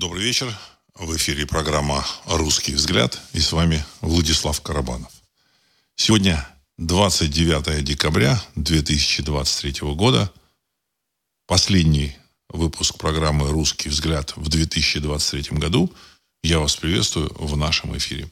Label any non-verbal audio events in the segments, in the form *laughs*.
Добрый вечер. В эфире программа «Русский взгляд» и с вами Владислав Карабанов. Сегодня 29 декабря 2023 года. Последний выпуск программы «Русский взгляд» в 2023 году. Я вас приветствую в нашем эфире.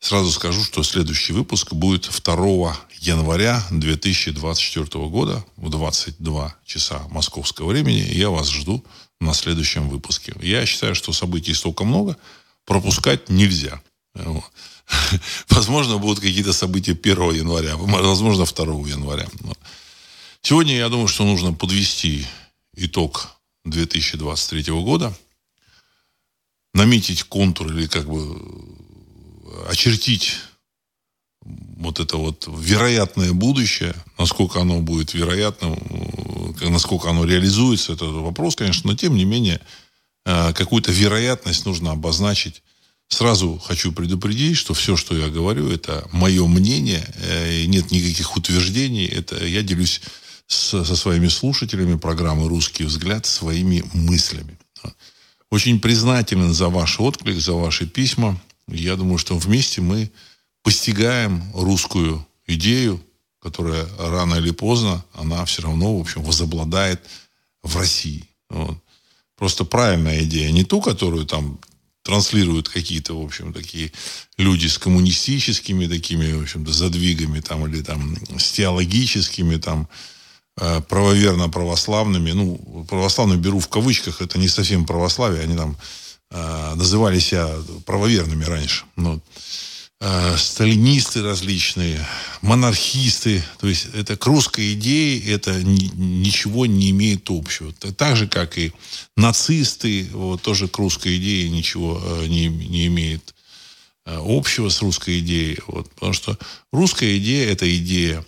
Сразу скажу, что следующий выпуск будет 2 января 2024 года в 22 часа московского времени. Я вас жду на следующем выпуске. Я считаю, что событий столько много, пропускать нельзя. *laughs* Возможно, будут какие-то события 1 января, возможно, 2 января. Сегодня, я думаю, что нужно подвести итог 2023 года, наметить контур или как бы очертить вот это вот вероятное будущее, насколько оно будет вероятным, насколько оно реализуется, это вопрос, конечно, но тем не менее э, какую-то вероятность нужно обозначить. Сразу хочу предупредить, что все, что я говорю, это мое мнение, э, нет никаких утверждений, это я делюсь с, со своими слушателями программы «Русский взгляд» своими мыслями. Очень признателен за ваш отклик, за ваши письма. Я думаю, что вместе мы постигаем русскую идею, которая рано или поздно, она все равно, в общем, возобладает в России. Вот. Просто правильная идея, не ту, которую там транслируют какие-то, в общем, такие люди с коммунистическими такими, в общем-то, задвигами там, или там с теологическими там, э, правоверно-православными, ну, православную беру в кавычках, это не совсем православие, они там э, называли себя правоверными раньше. Ну, э, сталинисты различные, монархисты. То есть это к русской идее это ни, ничего не имеет общего. Так же, как и нацисты, вот, тоже к русской идее ничего э, не, не имеет э, общего с русской идеей. Вот, потому что русская идея – это идея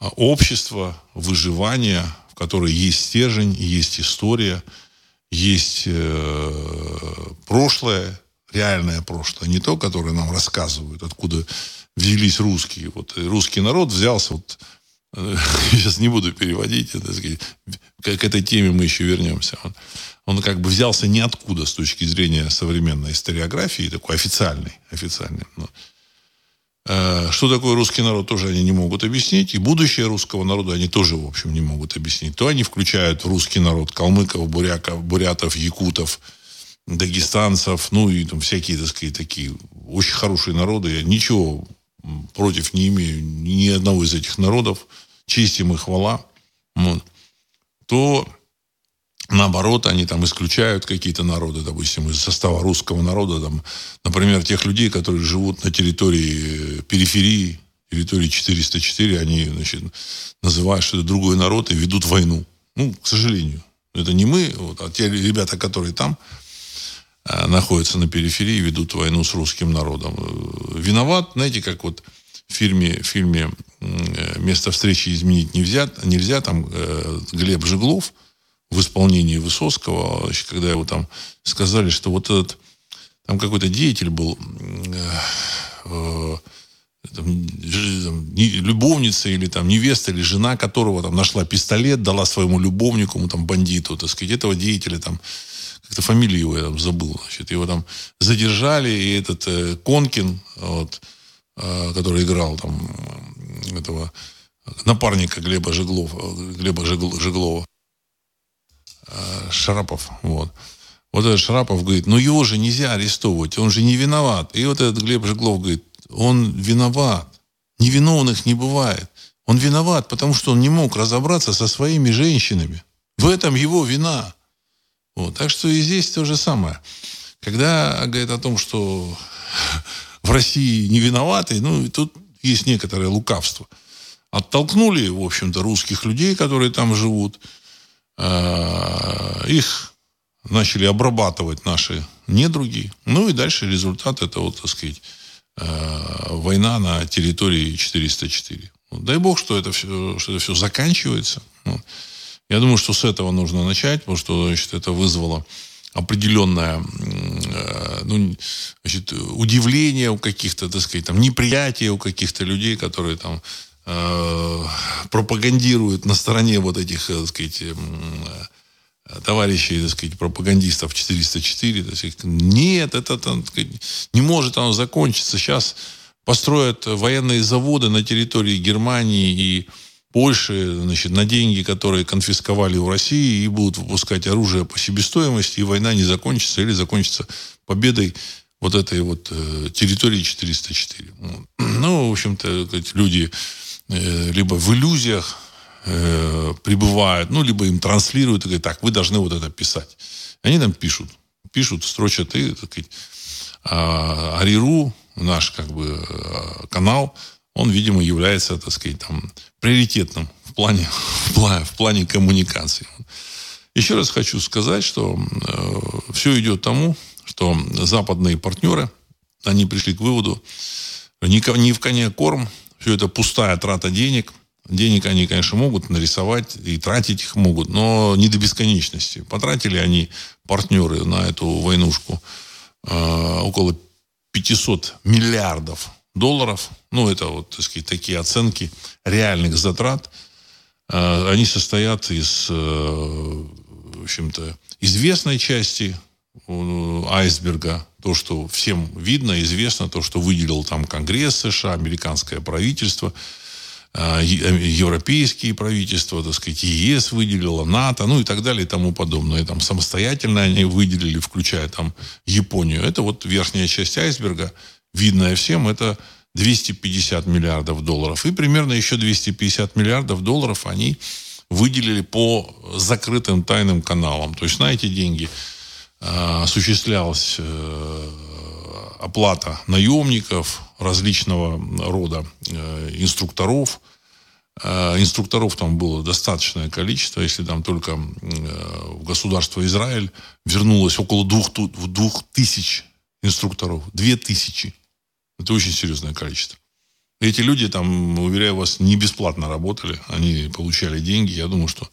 э, общества, выживания, в которой есть стержень, есть история, есть э, прошлое, реальное прошлое, не то, которое нам рассказывают, откуда взялись русские. Вот русский народ взялся, вот, *laughs* сейчас не буду переводить, это, сказать, к этой теме мы еще вернемся. Он, он как бы взялся ниоткуда с точки зрения современной историографии, такой официальной. официальной. Но, э, что такое русский народ, тоже они не могут объяснить. И будущее русского народа они тоже, в общем, не могут объяснить. То они включают русский народ калмыков, буряков, бурятов, якутов, дагестанцев, ну и там всякие, так сказать, такие очень хорошие народы. Я ничего против не имею ни одного из этих народов. Честь им и хвала. Вот. То наоборот, они там исключают какие-то народы, допустим, из состава русского народа, там, например, тех людей, которые живут на территории периферии, территории 404, они, значит, называют, что это другой народ и ведут войну. Ну, к сожалению. Это не мы, вот, а те ребята, которые там, Э, находятся на периферии, ведут войну с русским народом. Э, виноват, знаете, как вот в фильме, в фильме э, «Место встречи изменить нельзя», нельзя там Глеб Жеглов в исполнении Высоцкого, когда его там сказали, что вот этот там какой-то деятель был там, любовница или там невеста или жена которого там нашла пистолет, дала своему любовнику, там бандиту, так сказать, этого деятеля там как-то фамилию его я там забыл, значит, его там задержали, и этот э, Конкин, вот, э, который играл там этого напарника Глеба Жеглов, э, Глеба Жегл, Жеглова, э, Шарапов, вот. Вот этот Шарапов говорит, ну его же нельзя арестовывать, он же не виноват. И вот этот Глеб Жеглов говорит, он виноват. Невиновных не бывает. Он виноват, потому что он не мог разобраться со своими женщинами. В этом его вина. Вот. Так что и здесь то же самое. Когда говорят о том, что в России не виноваты, ну, тут есть некоторое лукавство. Оттолкнули, в общем-то, русских людей, которые там живут. Э, их начали обрабатывать наши недруги. Ну и дальше результат это, вот, так сказать, э, война на территории 404. Дай бог, что это все, что это все заканчивается. Я думаю, что с этого нужно начать, потому что значит, это вызвало определенное э, ну, значит, удивление у каких-то, так сказать, там, неприятие у каких-то людей, которые там э, пропагандируют на стороне вот этих, э, так сказать, товарищей, так сказать, пропагандистов 404. Так сказать, нет, это так сказать, не может оно закончиться. Сейчас построят военные заводы на территории Германии и Польши, значит, на деньги, которые конфисковали у России, и будут выпускать оружие по себестоимости, и война не закончится или закончится победой вот этой вот э, территории 404. *clears throat* Ну, в общем-то, люди э, либо в иллюзиях э, пребывают, ну, либо им транслируют и говорят, так, вы должны вот это писать. Они там пишут, пишут, строчат, и, так сказать, а, Ариру, наш, как бы, э, канал, он, видимо, является, так сказать, там, приоритетным в плане, *laughs* в плане, коммуникации. Еще раз хочу сказать, что э, все идет тому, что западные партнеры, они пришли к выводу, ни, ни в коне корм, все это пустая трата денег. Денег они, конечно, могут нарисовать и тратить их могут, но не до бесконечности. Потратили они, партнеры, на эту войнушку э, около 500 миллиардов долларов. Ну, это вот, так сказать, такие оценки реальных затрат. Э, они состоят из, э, в общем-то, известной части э, айсберга, то, что всем видно, известно, то, что выделил там Конгресс США, американское правительство, европейские правительства, так сказать, ЕС выделило, НАТО, ну и так далее и тому подобное. Там самостоятельно они выделили, включая там Японию. Это вот верхняя часть айсберга, видная всем, это 250 миллиардов долларов. И примерно еще 250 миллиардов долларов они выделили по закрытым тайным каналам. То есть на эти деньги э, осуществлялась э, оплата наемников, различного рода э, инструкторов. Э, инструкторов там было достаточное количество. Если там только э, в государство Израиль вернулось около двух, двух тысяч инструкторов. Две тысячи. Это очень серьезное количество. Эти люди там, уверяю вас, не бесплатно работали. Они получали деньги. Я думаю, что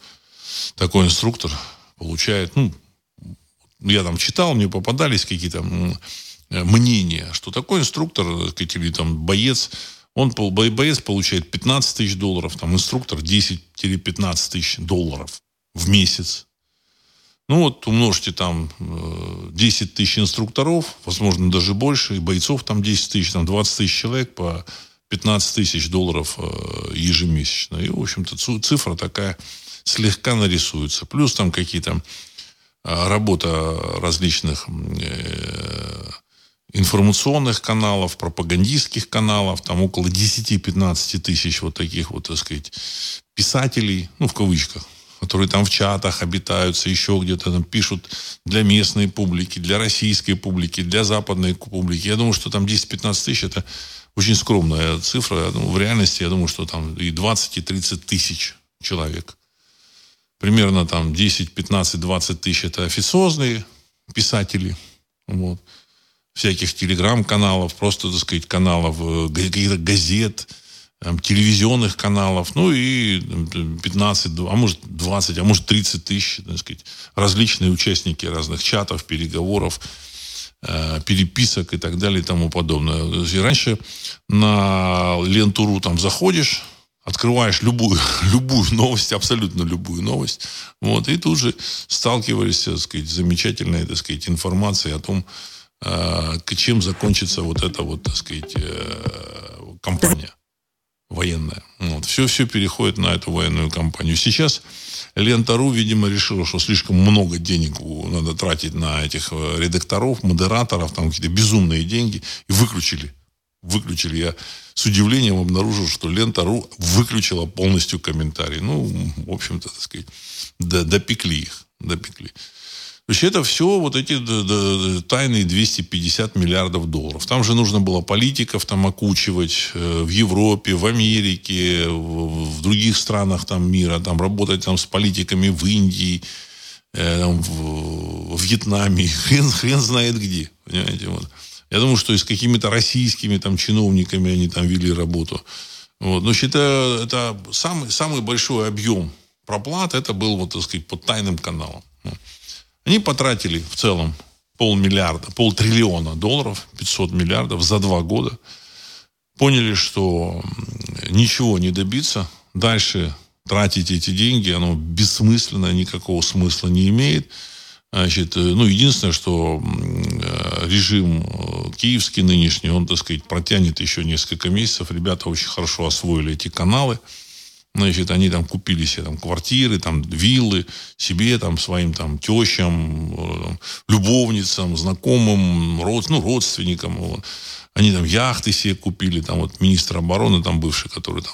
такой инструктор получает, ну, я там читал, мне попадались какие-то мнения, что такой инструктор, или там боец, он, боец получает 15 тысяч долларов, там инструктор 10-15 тысяч долларов в месяц. Ну вот умножьте там 10 э, тысяч инструкторов, возможно, даже больше, и бойцов там 10 тысяч, там 20 тысяч человек по 15 тысяч долларов э, ежемесячно. И, в общем-то, цифра такая слегка нарисуется. Плюс там какие-то э, работа различных информационных каналов, пропагандистских каналов, там около 10-15 тысяч вот таких вот, так сказать, писателей, ну, в кавычках, которые там в чатах обитаются, еще где-то там пишут для местной публики, для российской публики, для западной публики. Я думаю, что там 10-15 тысяч это очень скромная цифра. Думаю, в реальности я думаю, что там и 20, и 30 тысяч человек. Примерно там 10, 15, 20 тысяч это официозные писатели. Вот. Всяких телеграм-каналов, просто, так сказать, каналов, э, каких-то газет, телевизионных каналов, ну и 15, а может 20, а может 30 тысяч, так сказать, различные участники разных чатов, переговоров, э, переписок и так далее и тому подобное. И раньше на лентуру там заходишь, открываешь любую, *laughs* любую новость, абсолютно любую новость, вот, и тут же сталкивались, так сказать, с замечательной, так сказать, информацией о том, э, чем закончится вот эта вот, так сказать, э, компания военная. Вот. Все, все переходит на эту военную компанию. Сейчас Лента.ру, видимо, решила, что слишком много денег надо тратить на этих э, редакторов, модераторов, там какие-то безумные деньги, и выключили. Выключили. Я с удивлением обнаружил, что Лента.ру выключила полностью комментарии. Ну, в общем-то, так сказать, допекли их. Допекли. То есть это все вот эти тайные 250 миллиардов долларов. Там же нужно было политиков там окучивать э, в Европе, в Америке, в других странах там мира, там работать там с политиками в Индии, э, в, Вьетнаме, *laughs* хрен, хрен знает где. Понимаете, вот. Я думаю, что и с какими-то российскими там чиновниками они там вели работу. Вот. Но считаю, это самый, самый большой объем проплат, это был, вот, так сказать, под тайным каналом. Они потратили в целом полмиллиарда, полтриллиона долларов, 500 миллиардов за два года. Поняли, что ничего не добиться. Дальше тратить эти деньги, оно бессмысленно, никакого смысла не имеет. Значит, э, ну, единственное, что э, режим э, киевский нынешний, он, так сказать, протянет еще несколько месяцев. Ребята очень хорошо освоили эти каналы. Значит, они там купили себе там квартиры, там виллы, себе, там, своим там тещам, любовницам, знакомым, род, ну, родственникам. Вот. Они там яхты себе купили, там вот министр обороны там бывший, который там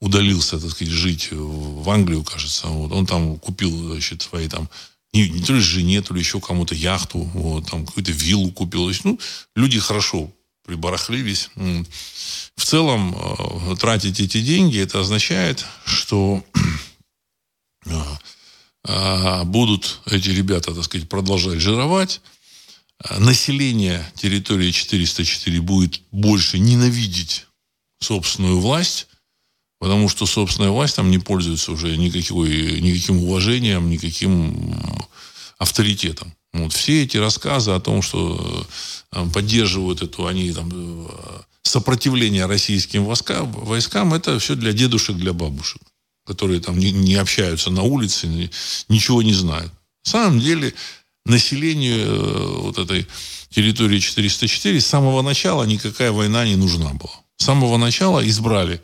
удалился, так сказать, жить в Англию, кажется. Вот. Он там купил, значит, свои там не, не то ли жене, то ли еще кому-то яхту, вот, там какую-то виллу купил. То есть, ну, люди хорошо прибарахлились. В целом, э, тратить эти деньги, это означает, что э, *clears throat* э, будут эти ребята, так сказать, продолжать жировать. Население территории 404 будет больше ненавидеть собственную власть, потому что собственная власть там не пользуется уже никакой, никаким уважением, никаким авторитетом. Вот все эти рассказы о том, что э, поддерживают эту, они там э, сопротивление российским войскам, это все для дедушек, для бабушек, которые там не, не общаются на улице, ничего не знают. На самом деле населению э, вот этой территории 404 с самого начала никакая война не нужна была. С самого начала избрали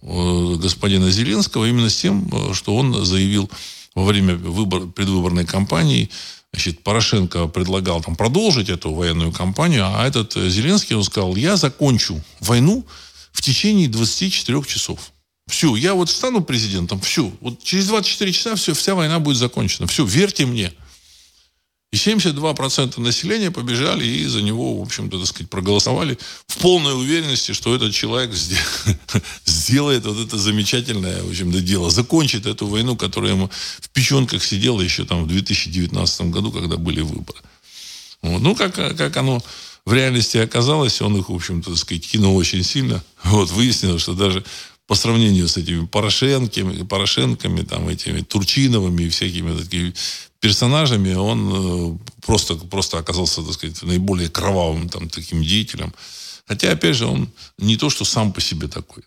господина Зеленского именно с тем, что он заявил во время выбор, предвыборной кампании значит, Порошенко предлагал там продолжить эту военную кампанию, а этот э, Зеленский, он сказал, я закончу войну в течение 24 часов. Все, я вот стану президентом, все. Вот через 24 часа все, вся война будет закончена. Все, верьте мне. И 72% населения побежали и за него, в общем-то, так сказать, проголосовали в полной уверенности, что этот человек *laughs* сделает вот это замечательное, в общем-то, дело. Закончит эту войну, которая ему в печенках сидела еще там в 2019 году, когда были выборы. Вот. Ну, как, как оно в реальности оказалось, он их, в общем-то, так сказать, кинул очень сильно. *laughs* Вот, выяснилось, что даже по сравнению с этими Порошенками, Порошенками, там, этими Турчиновыми и всякими такими персонажами, он э, просто, просто оказался, так сказать, наиболее кровавым там, таким деятелем. Хотя, опять же, он не то, что сам по себе такой.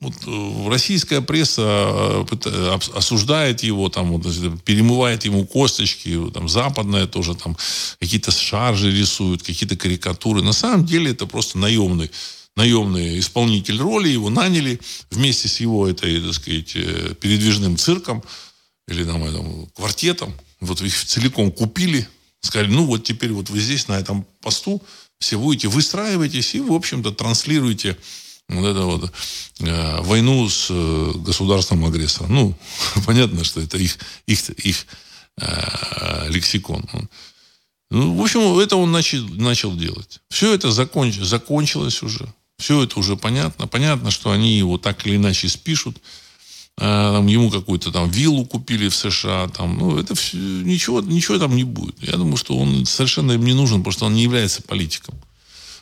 Вот э, российская пресса э, осуждает его, там, вот, перемывает ему косточки, там, западная тоже там какие-то шаржи рисуют, какие-то карикатуры. На самом деле это просто наемный, наемный исполнитель роли. Его наняли вместе с его этой, так сказать, передвижным цирком или там, этом, квартетом, вот их целиком купили, сказали, ну вот теперь вот вы здесь, на этом посту, все будете, выстраивайтесь и, в общем-то, транслируете вот эту вот э, войну с э, государством агрессором. Ну, *laughs* понятно, что это их, их, их э, лексикон. Ну, в общем, это он начал, начал делать. Все это законч, закончилось уже. Все это уже понятно. Понятно, что они его так или иначе спишут. А, там, ему какую-то там виллу купили в США, там, ну, это все, ничего, ничего там не будет. Я думаю, что он совершенно им не нужен, потому что он не является политиком.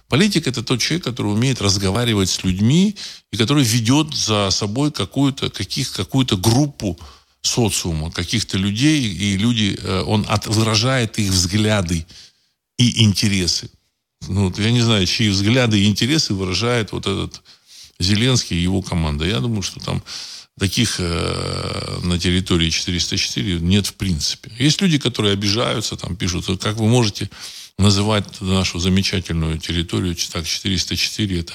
Политик – это тот человек, который умеет разговаривать с людьми и который ведет за собой какую-то, каких, какую-то группу социума, каких-то людей, и люди, э, он от, выражает их взгляды и интересы. Ну, я не знаю, чьи взгляды и интересы выражает вот этот Зеленский и его команда. Я думаю, что там Таких э, на территории 404 нет в принципе. Есть люди, которые обижаются, там пишут, как вы можете называть нашу замечательную территорию так 404, это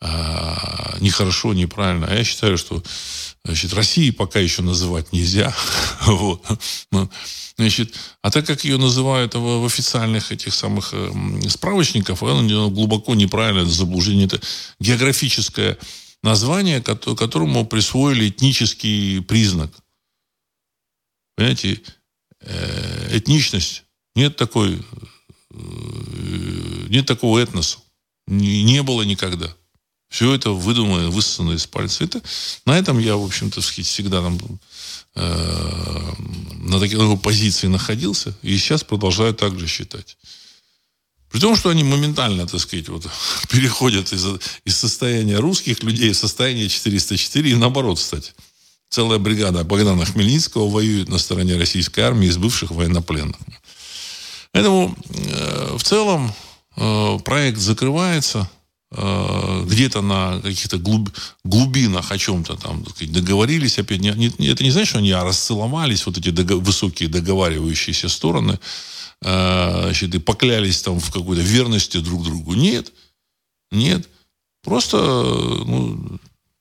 э, нехорошо, неправильно. А я считаю, что значит, России пока еще называть нельзя. *laughs* вот. Ну, значит, а так как ее называют в, в официальных этих самых э, справочниках, она глубоко неправильно, это заблуждение. Это географическое название, которому присвоили этнический признак. Понимаете, э, этничность. Нет такой, э, нет такого этноса. Не было никогда. Все это выдумано, высосано из пальца. Это, на этом я, в общем-то, всегда там, э, на такой позиции находился. И сейчас продолжаю так же считать. При том, что они моментально, так сказать, вот, *laughs* переходят из, из состояния русских людей в состояние 404 и наоборот, кстати. Целая бригада Богдана Хмельницкого воюет на стороне российской армии из бывших военнопленных. Поэтому э, в целом э, проект закрывается. э, где-то на каких-то глуб, глубинах о чем-то там сказать, договорились опять. Не, не, это не значит, что они расцеловались, вот эти дого, высокие договаривающиеся стороны, э, значит, и поклялись там в какой-то верности друг другу. Нет. Нет. Просто ну,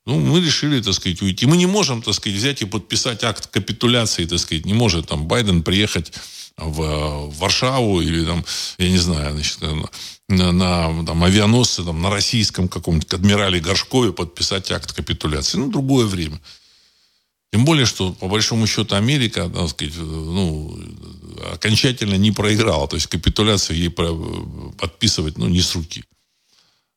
ну, мы решили, так сказать, уйти. Мы не можем, так сказать, взять и подписать акт капитуляции, так сказать, не может там Байден приехать в Варшаву или там, я не знаю, значит, на, на там, авианосце там, на российском каком-нибудь адмирале Горшкове подписать акт капитуляции. Ну, другое время. Тем более, что, по большому счету, Америка, так сказать, ну, окончательно не проиграла. То есть капитуляцию ей подписывать, ну, не с руки.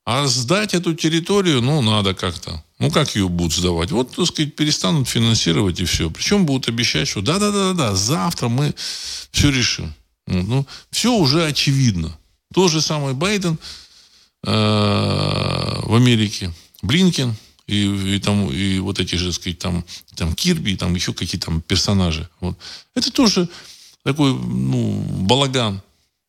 А сдать эту территорию, ну, надо как-то. Ну, как ее будут сдавать? Вот, так сказать, перестанут финансировать и все. Причем будут обещать, что да-да-да-да, завтра мы все решим. Ну, все уже очевидно. То же самое Байден э, в Америке, Блинкен и, и, там, и вот эти же, так сказать, там, там Кирби, и там еще какие-то там персонажи. Вот. Это тоже такой, ну, балаган.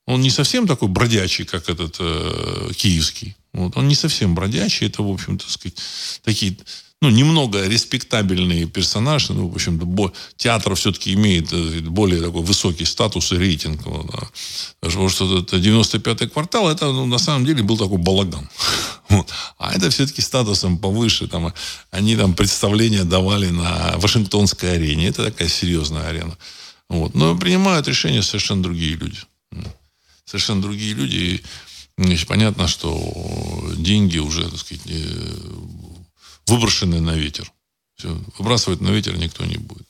Он не совсем такой бродячий, как этот э, киевский. Вот. Он не совсем бродячий, это, в общем-то, сказать, такие, ну, немного респектабельные персонажи. Ну, в общем-то, театр все-таки имеет э, более такой высокий статус и рейтинг. Вот, да. Потому что это 95-й квартал, это, ну, на самом деле, был такой балаган. *laughs* А это все-таки статусом повыше. Там, они там представления давали на Вашингтонской арене. Это такая серьезная арена. Вот. Но принимают решения совершенно другие люди. Совершенно другие люди. И Значит, понятно, что деньги уже, так сказать, выброшены на ветер. Все, выбрасывать на ветер никто не будет.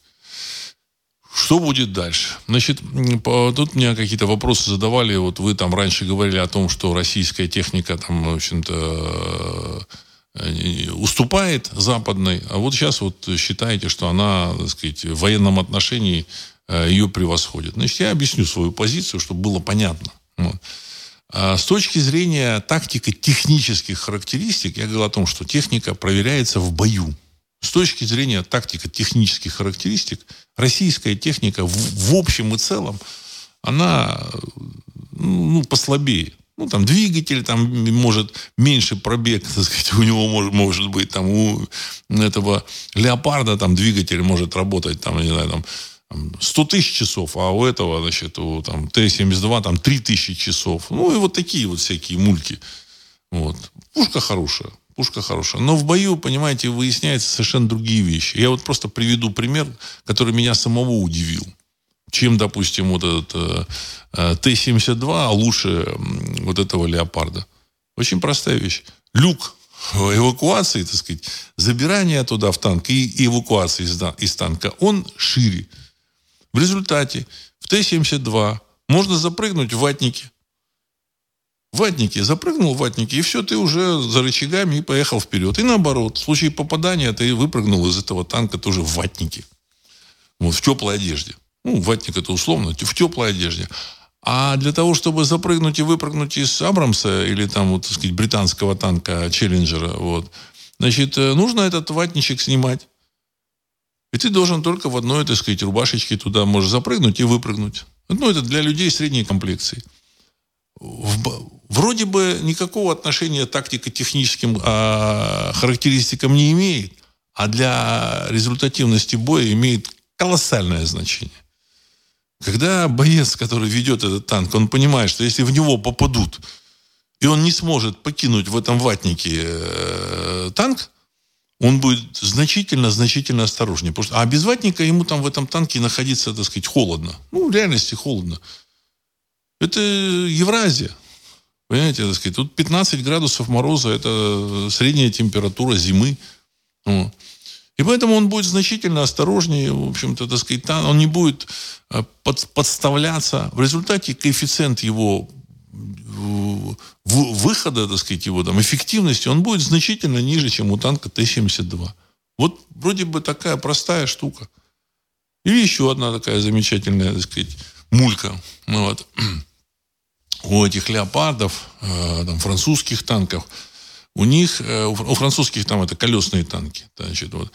Что будет дальше? Значит, тут мне какие-то вопросы задавали. Вот вы там раньше говорили о том, что российская техника там, в общем-то, э, уступает западной, а вот сейчас вот считаете, что она, так сказать, в военном отношении э, ее превосходит. Значит, я объясню свою позицию, чтобы было понятно. А с точки зрения тактико-технических характеристик, я говорил о том, что техника проверяется в бою. С точки зрения тактико-технических характеристик, российская техника в, в общем и целом, она ну, послабее. Ну, там двигатель, там может меньше пробег, *laughs* так сказать, у него может, может быть, там у этого леопарда там двигатель может работать, там, не знаю, там 100 тысяч часов, а у этого, значит, у там, Т-72 там 3 тысячи часов. Ну, и вот такие вот всякие мульки. Вот. Пушка хорошая. Пушка хорошая. Но в бою, понимаете, выясняются совершенно другие вещи. Я вот просто приведу пример, который меня самого удивил. Чем, допустим, вот этот э, э Т-72 лучше вот этого леопарда. Очень простая вещь. Люк эвакуации, так сказать, забирания туда в танк и эвакуации из, из танка, он шире. В результате в Т-72 можно запрыгнуть в ватники. В ватнике. Запрыгнул в ватники, и все, ты уже за рычагами и поехал вперед. И наоборот, в случае попадания ты выпрыгнул из этого танка тоже в ватнике. Вот, в теплой одежде. Ну, ватник это условно, в теплой одежде. А для того, чтобы запрыгнуть и выпрыгнуть из Абрамса или там, вот, так сказать, британского танка Челленджера, вот, значит, э, нужно этот ватничек снимать. И ты должен только в одной, так сказать, рубашечке туда можешь запрыгнуть и выпрыгнуть. Ну, это для людей средней комплекции. Вроде бы никакого отношения тактико-техническим а, характеристикам не имеет, а для результативности боя имеет колоссальное значение. Когда боец, который ведет этот танк, он понимает, что если в него попадут, и он не сможет покинуть в этом ватнике э, танк, он будет значительно-значительно осторожнее. Потому что, а без ватника ему там в этом танке находиться, так сказать, холодно. Ну, в реальности холодно. Это Евразия. Понимаете, так сказать, тут 15 градусов мороза, это средняя температура зимы. Вот. И поэтому он будет значительно осторожнее, в общем-то, так сказать, он не будет э, под, подставляться. В результате коэффициент его выхода, так сказать, его там, эффективности, он будет значительно ниже, чем у танка Т-72. Вот вроде бы такая простая штука. И еще одна такая замечательная, так сказать, мулька. Ну, вот. *clears throat* У этих леопардов, э, там, французских танков, у них, э, у французских там это колесные танки. Значит, вот.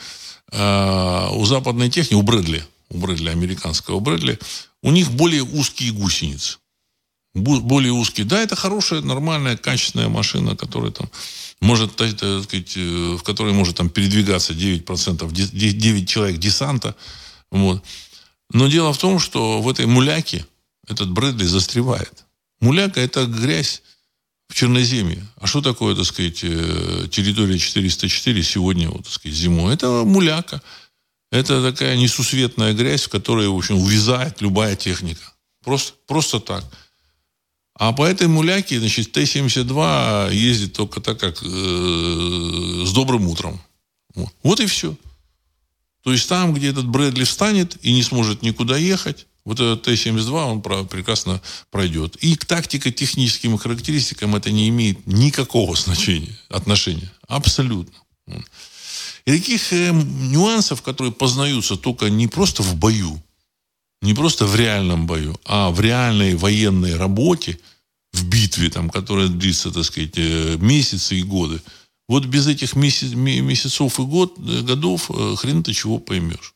Э, у западной техники, у Брэдли, у Брэдли, американского Брэдли, у них более узкие гусеницы. Более узкий. Да, это хорошая, нормальная, качественная машина, которая там может, так сказать, э, в которой может там передвигаться 9%, 9 человек десанта. Вот. Но дело в том, что в этой муляке этот Брэдли застревает. Муляка – это грязь в Черноземье. А что такое, так сказать, э, территория 404 сегодня, вот, так сказать, зимой? Это муляка. Это такая несусветная грязь, в которой, в общем, увязает любая техника. Просто, просто так. А по этой муляке, значит, Т-72 ездит только так, как э, с добрым утром. Вот. вот и все. То есть там, где этот Брэдли встанет и не сможет никуда ехать, вот этот Т-72, он прекрасно пройдет. И к тактико-техническим характеристикам это не имеет никакого *laughs* значения, отношения. Абсолютно. И таких э, нюансов, которые познаются только не просто в бою, не просто в реальном бою, а в реальной военной работе, в битве, там, которая длится, так сказать, э, месяцы и годы. Вот без этих месяц, месяцев и год, э, годов э, хрен ты чего поймешь.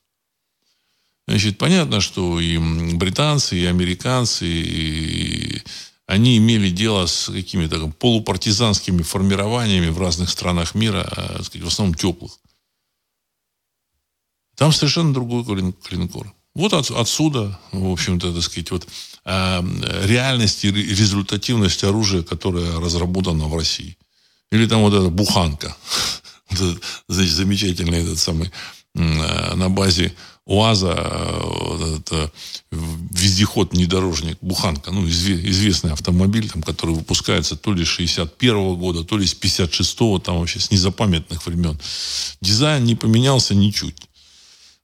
Значит, понятно, что и британцы, и американцы, и они имели дело с какими-то полупартизанскими формированиями в разных странах мира, так сказать, в основном теплых. Там совершенно другой клинкор. Вот от, отсюда, в общем-то, так сказать, вот э, реальность и результативность оружия, которое разработано в России. Или там вот эта буханка. *laughs* Значит, замечательный этот самый э, на базе УАЗа э, это вездеход внедорожник Буханка, ну, известный автомобиль, там, который выпускается то ли с 61 -го года, то ли с 56-го, там вообще с незапамятных времен. Дизайн не поменялся ничуть.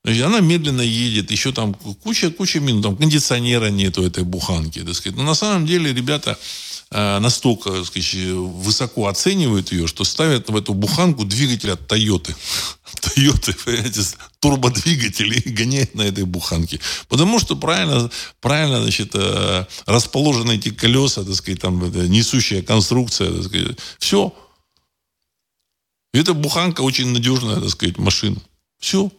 Она медленно едет, еще там куча-куча минут, там кондиционера нету этой буханки, так сказать. Но на самом деле ребята э, настолько так сказать, высоко оценивают ее, что ставят в эту буханку двигатель от Тойоты. *laughs* Тойоты, понимаете, турбодвигатель и на этой буханке. Потому что правильно, правильно значит, э, расположены эти колеса, так сказать, там, несущая конструкция, так сказать. Все. И эта буханка очень надежная, так сказать, машина. Все.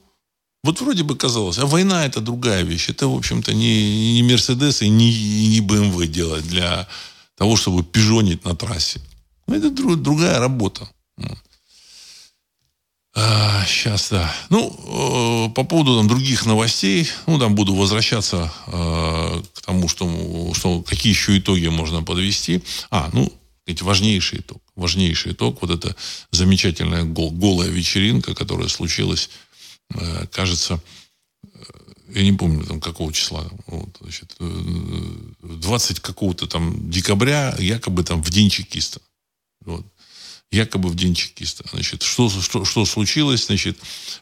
Вот вроде бы казалось, а война это другая вещь. Это, в общем-то, не, не Мерседес и не, не БМВ делать для того, чтобы пижонить на трассе. Ну, это друг, другая работа. А, сейчас, да. Ну, э, по поводу там, других новостей, ну, там буду возвращаться э, к тому, что, что какие еще итоги можно подвести. А, ну, эти важнейший итог. Важнейший итог. Вот эта замечательная гол, голая вечеринка, которая случилась кажется, э, я не помню, там, какого числа, вот, значит, 20 э, какого-то там декабря, якобы там в день чекиста. Вот. Якобы в день чекиста. Значит, что, что, что случилось? Значит,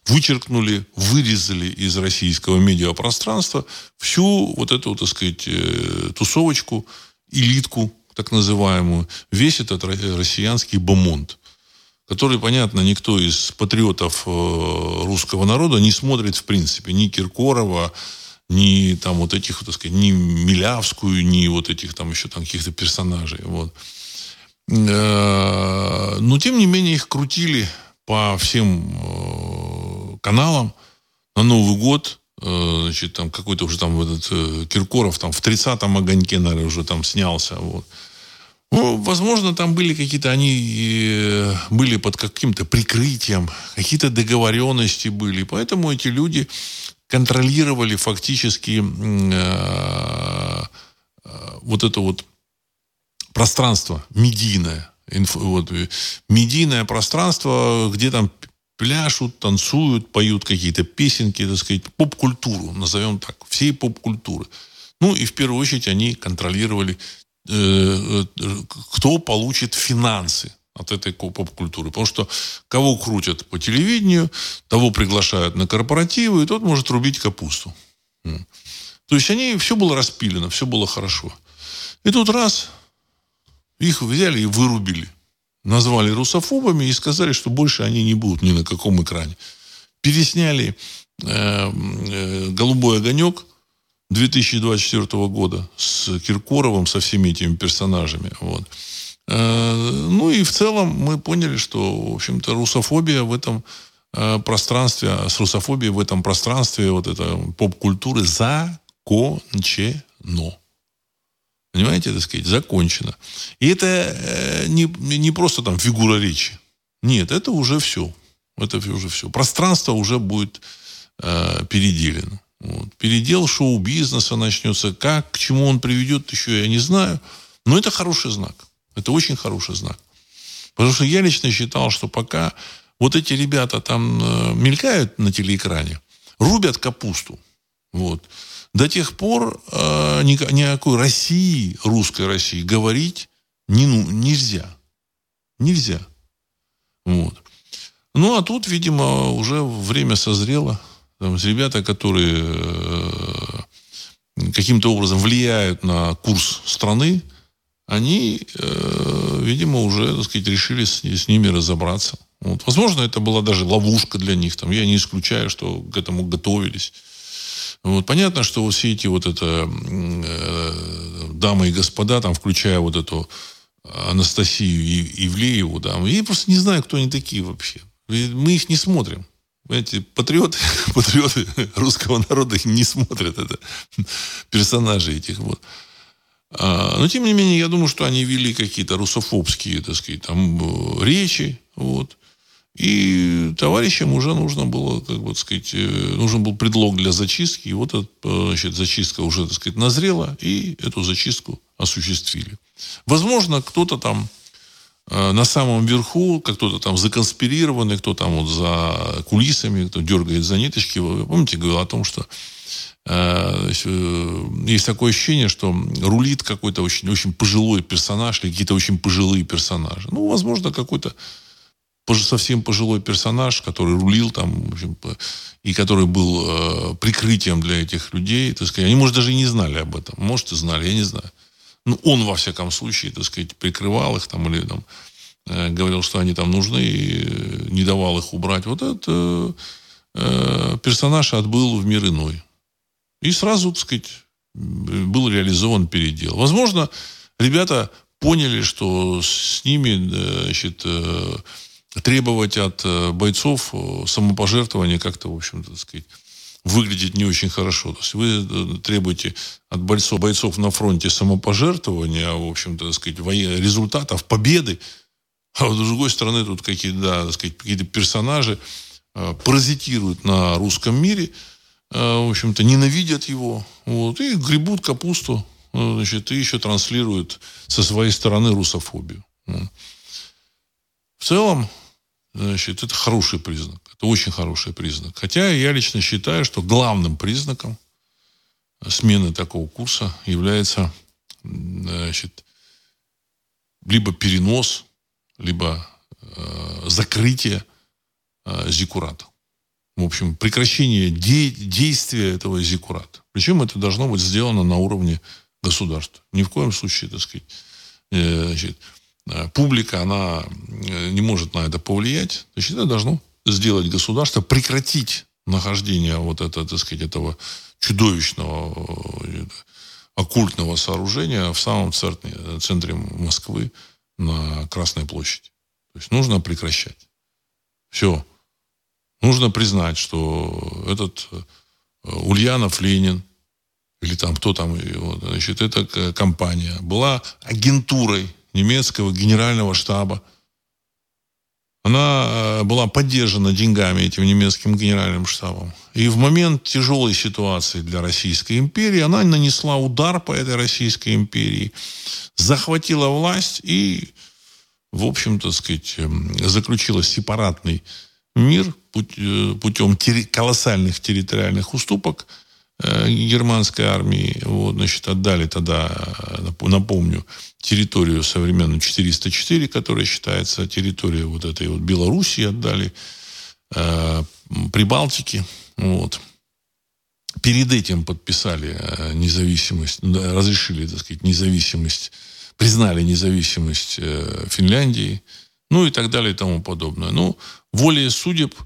вычеркнули, вырезали из российского медиапространства всю вот эту, так сказать, тусовочку, элитку, так называемую, весь этот россиянский бомонд который, понятно, никто из патриотов э, русского народа не смотрит в принципе. Ни Киркорова, ни там вот этих, так сказать, ни Милявскую, ни вот этих там еще там каких-то персонажей. Вот. Э, но, тем не менее, их крутили по всем э, каналам на Новый год. Значит, там какой-то уже там этот Киркоров там в 30-м огоньке, наверное, уже там снялся. Вот. Ну, возможно, там были какие-то, они э, были под каким-то прикрытием, какие-то договоренности были. Поэтому эти люди контролировали фактически э, э, вот это вот пространство медийное. Инфо, вот, медийное пространство, где там пляшут, танцуют, поют какие-то песенки, так сказать, поп-культуру, назовем так, всей поп-культуры. Ну и в первую очередь они контролировали Э, э, кто получит финансы от этой поп-культуры. Потому что кого крутят по телевидению, того приглашают на корпоративы, и тот может рубить капусту. То есть они, все было распилено, все было хорошо. И тут раз, их взяли и вырубили. Назвали русофобами и сказали, что больше они не будут ни на каком экране. Пересняли э, э, «Голубой огонек», 2024 года с Киркоровым, со всеми этими персонажами. Вот. Э, ну и в целом мы поняли, что, в общем-то, русофобия в этом э, пространстве, с русофобией в этом пространстве вот это поп-культуры закончено. Понимаете, так сказать, закончено. И это э, не, не просто там фигура речи. Нет, это уже все. Это уже все. Пространство уже будет э, переделено. Вот. Передел шоу-бизнеса начнется. Как, к чему он приведет, еще я не знаю. Но это хороший знак. Это очень хороший знак. Потому что я лично считал, что пока вот эти ребята там э, мелькают на телеэкране, рубят капусту. Вот. До тех пор э, никакой России, русской России, говорить не, ну, нельзя. Нельзя. Вот. Ну, а тут, видимо, уже время созрело. Там, ребята, которые э, каким-то образом влияют на курс страны, они, э, видимо, уже, так сказать, решили с, с ними разобраться. Вот. Возможно, это была даже ловушка для них. Там, я не исключаю, что к этому готовились. Вот. Понятно, что вот все эти вот это э, дамы и господа, там, включая вот эту Анастасию Ивлееву, да, я просто не знаю, кто они такие вообще. Мы их не смотрим. Понимаете, патриоты, *laughs* патриоты русского народа не смотрят. Это персонажи этих вот. А, но, тем не менее, я думаю, что они вели какие-то русофобские, так сказать, там, э, речи. Вот. И товарищам уже нужно было, как бы сказать, э, нужен был предлог для зачистки. И вот эта, значит, зачистка уже, так сказать, назрела, и эту зачистку осуществили. Возможно, кто-то там э, на самом верху, как кто-то там законспирированный, кто там вот за кулисами, кто дергает за ниточки. Вы помните, говорил о том, что э, есть такое ощущение, что рулит какой-то очень, очень пожилой персонаж или какие-то очень пожилые персонажи. Ну, возможно, какой-то совсем пожилой персонаж, который рулил там, в общем, и который был э, прикрытием для этих людей, так сказать. Они, может, даже и не знали об этом. Может, и знали, я не знаю. Ну, он, во всяком случае, так сказать, прикрывал их там, или там, э, говорил, что они там нужны, и э, не давал их убрать. Вот этот э, э, персонаж отбыл в мир иной. И сразу, так сказать, был реализован передел. Возможно, ребята поняли, что с ними, значит, требовать от бойцов самопожертвования как-то, в общем-то, так сказать, выглядит не очень хорошо. То есть вы э, требуете от бойцов, бойцов на фронте самопожертвования, в общем-то, сказать, результатов, победы, а с другой стороны тут какие-то, да, сказать, какие-то персонажи паразитируют на русском мире, в общем-то, ненавидят его, вот, и гребут капусту, значит, и еще транслируют со своей стороны русофобию. В целом, значит, это хороший признак. Это очень хороший признак. Хотя я лично считаю, что главным признаком смены такого курса является значит, либо перенос, либо э, закрытие э, зиккурата. В общем, прекращение де- действия этого зиккурата. Причем это должно быть сделано на уровне государства. Ни в коем случае, так сказать, э, значит, Э, публика, она э, не может на это повлиять. Значит, это должно сделать государство, прекратить нахождение вот этого, так сказать, этого чудовищного э, оккультного сооружения в самом центре, центре Москвы на Красной площади. То есть нужно прекращать. Все. Нужно признать, что этот Ульянов Ленин, или там кто там, вот, значит, эта компания была агентурой немецкого генерального штаба. Она э, была поддержана деньгами этим немецким генеральным штабом. И в момент тяжелой ситуации для Российской империи она нанесла удар по этой Российской империи, захватила власть и, в общем-то, сказать, эм, заключила сепаратный мир э, путем колоссальных территориальных уступок – германской армии. Вот, значит, отдали тогда, э, напомню, территорию современную 404, которая считается территорией вот этой вот Белоруссии, отдали э, Прибалтики. Вот. Перед этим подписали э, независимость, разрешили, так сказать, независимость, признали независимость Финляндии, ну и так далее и тому подобное. Ну, волей судеб –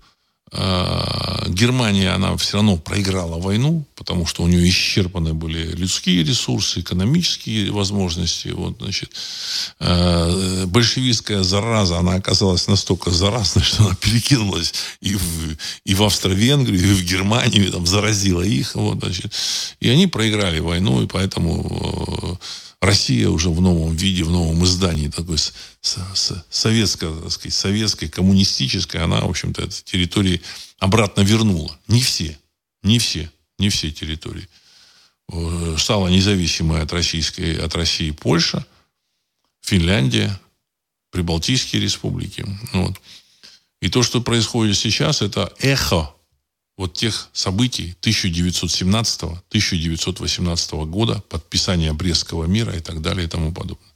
Германия, она все равно проиграла войну, потому что у нее исчерпаны были людские ресурсы, экономические возможности. Вот, значит, а, большевистская зараза, она оказалась настолько заразной, *laughs* что она перекинулась и в, и в Австро-Венгрию, и в Германию, и там, заразила их. Вот, значит. И они проиграли войну, и поэтому Россия уже в новом виде, в новом издании, такой советской, так сказать, советской, коммунистической, она, в общем-то, эти территории обратно вернула. Не все, не все, не все территории. Э, стала независимой от, российской, от России Польша, Финляндия, Прибалтийские республики. Вот. И то, что происходит сейчас, это эхо вот тех событий 1917-1918 года, подписания Брестского мира и так далее и тому подобное.